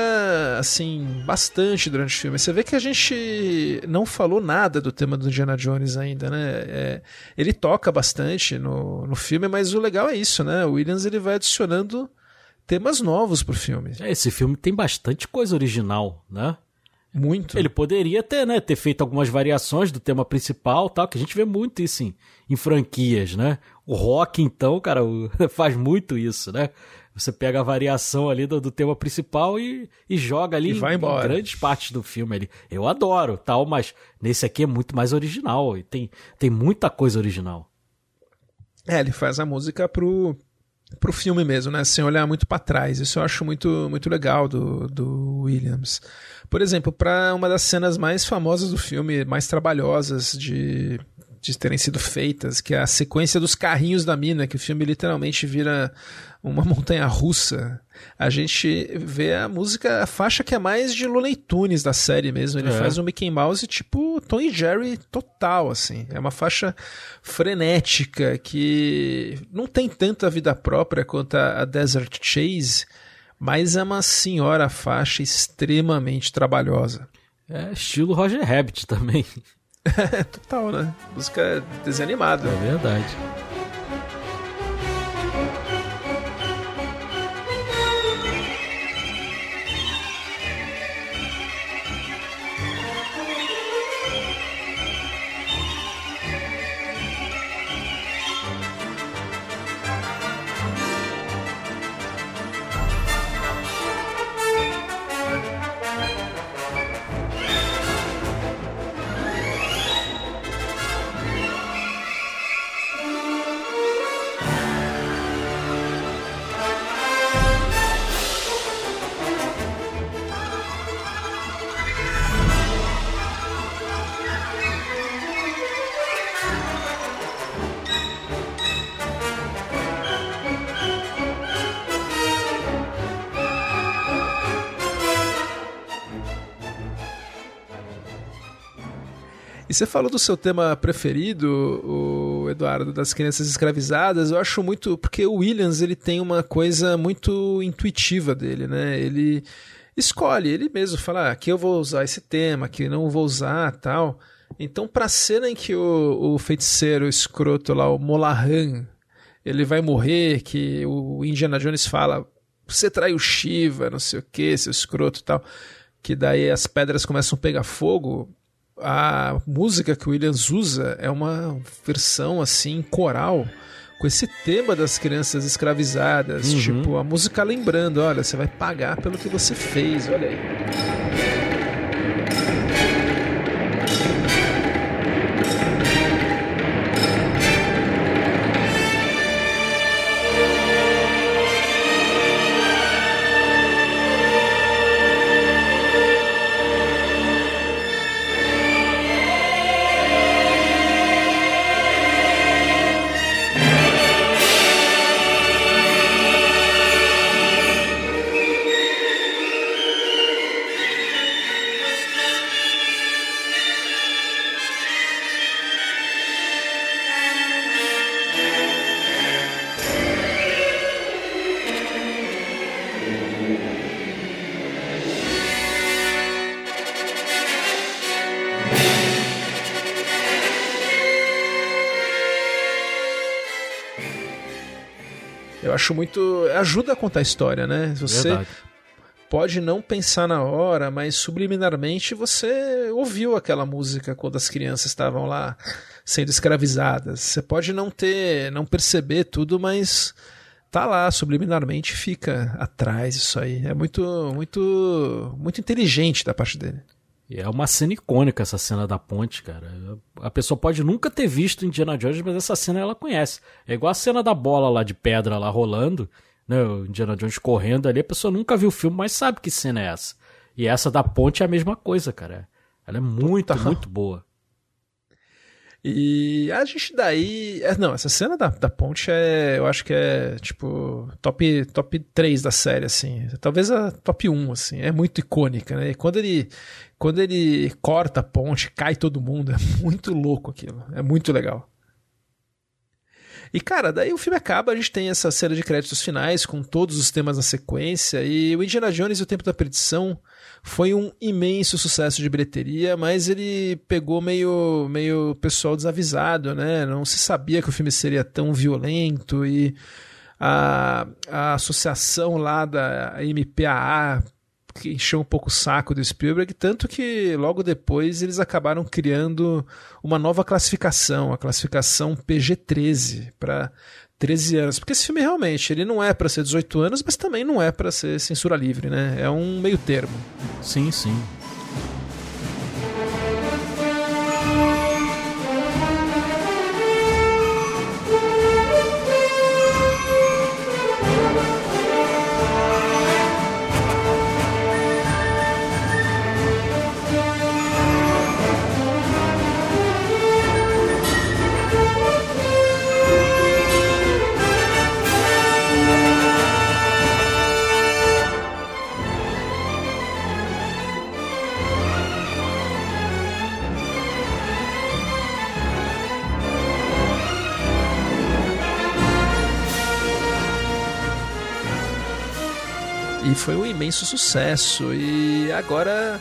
assim, bastante durante o filme. Você vê que a gente não falou nada do tema do Indiana Jones ainda, né? É, ele toca bastante no, no filme, mas o legal é isso, né? O Williams ele vai adicionando temas novos pro filme. É, Esse filme tem bastante coisa original, né? Muito. Ele poderia ter, né, ter feito algumas variações do tema principal, tal, que a gente vê muito isso em, em franquias, né? O rock, então, cara, faz muito isso, né? Você pega a variação ali do, do tema principal e, e joga ali E vai em- embora. em grandes partes do filme ali. Eu adoro, tal, mas nesse aqui é muito mais original e tem, tem muita coisa original. É, ele faz a música pro, pro filme mesmo, né? Sem olhar muito pra trás. Isso eu acho muito, muito legal do, do Williams. Por exemplo, para uma das cenas mais famosas do filme, mais trabalhosas de, de terem sido feitas, que é a sequência dos carrinhos da mina, que o filme literalmente vira uma montanha russa. A gente vê a música, a faixa que é mais de Looney Tunes da série mesmo. Ele É. faz um Mickey Mouse tipo Tom e Jerry total, assim. É uma faixa frenética que não tem tanta vida própria quanto a, Desert Chase, mas é uma senhora faixa extremamente trabalhosa. É estilo Roger Rabbit também. É total, né? Música desanimada. É verdade. Você falou do seu tema preferido, o Eduardo, das crianças escravizadas. Eu acho muito. Porque o Williams ele tem uma coisa muito intuitiva dele, né? Ele escolhe, ele mesmo fala: ah, aqui eu vou usar esse tema, aqui não vou usar tal. Então, pra cena em que o, o feiticeiro escroto lá, o Molahan, ele vai morrer, que o Indiana Jones fala: você traiu Shiva, não sei o que, seu escroto tal. Que daí as pedras começam a pegar fogo a música que o Williams usa é uma versão assim coral com esse tema das crianças escravizadas, uhum. tipo a música lembrando, olha, você vai pagar pelo que você fez, olha aí. Acho muito. ajuda a contar a história, né? Você Verdade. pode não pensar na hora, mas subliminarmente você ouviu aquela música quando as crianças estavam lá sendo escravizadas. Você pode não ter, não perceber tudo, mas tá lá subliminarmente fica atrás isso aí. É muito, muito, muito inteligente da parte dele. É uma cena icônica essa cena da ponte, cara. A pessoa pode nunca ter visto Indiana Jones, mas essa cena ela conhece. É igual a cena da bola lá de pedra lá rolando, né? O Indiana Jones correndo ali, a pessoa nunca viu o filme, mas sabe que cena é essa. E essa da ponte é a mesma coisa, cara. Ela é muito, muito boa. E a gente daí. É, não, essa cena da, da ponte é. Eu acho que é tipo. Top, top 3 da série, assim. Talvez a top 1, assim. É muito icônica, né? E quando ele. Quando ele corta a ponte, cai todo mundo. É muito louco aquilo. É muito legal. E, cara, daí o filme acaba, a gente tem essa cena de créditos finais com todos os temas na sequência. E o Indiana Jones e o Tempo da Perdição foi um imenso sucesso de bilheteria, mas ele pegou meio, meio pessoal desavisado, né? Não se sabia que o filme seria tão violento e a, a associação lá da MPAA que encheu um pouco o saco do Spielberg, tanto que logo depois eles acabaram criando uma nova classificação, a classificação PG-13 para 13 anos. Porque esse filme realmente, ele não é para ser 18 anos, mas também não é para ser censura livre, né? É um meio termo. Sim, sim. Foi um imenso sucesso. E agora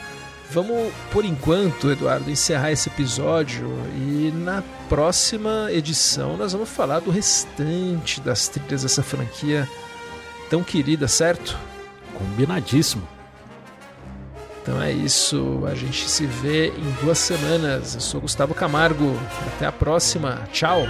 vamos, por enquanto, Eduardo, encerrar esse episódio e na próxima edição nós vamos falar do restante das trilhas dessa franquia tão querida, certo? Combinadíssimo. Então é isso, a gente se vê em duas semanas. Eu sou Gustavo Camargo. Até a próxima. Tchau.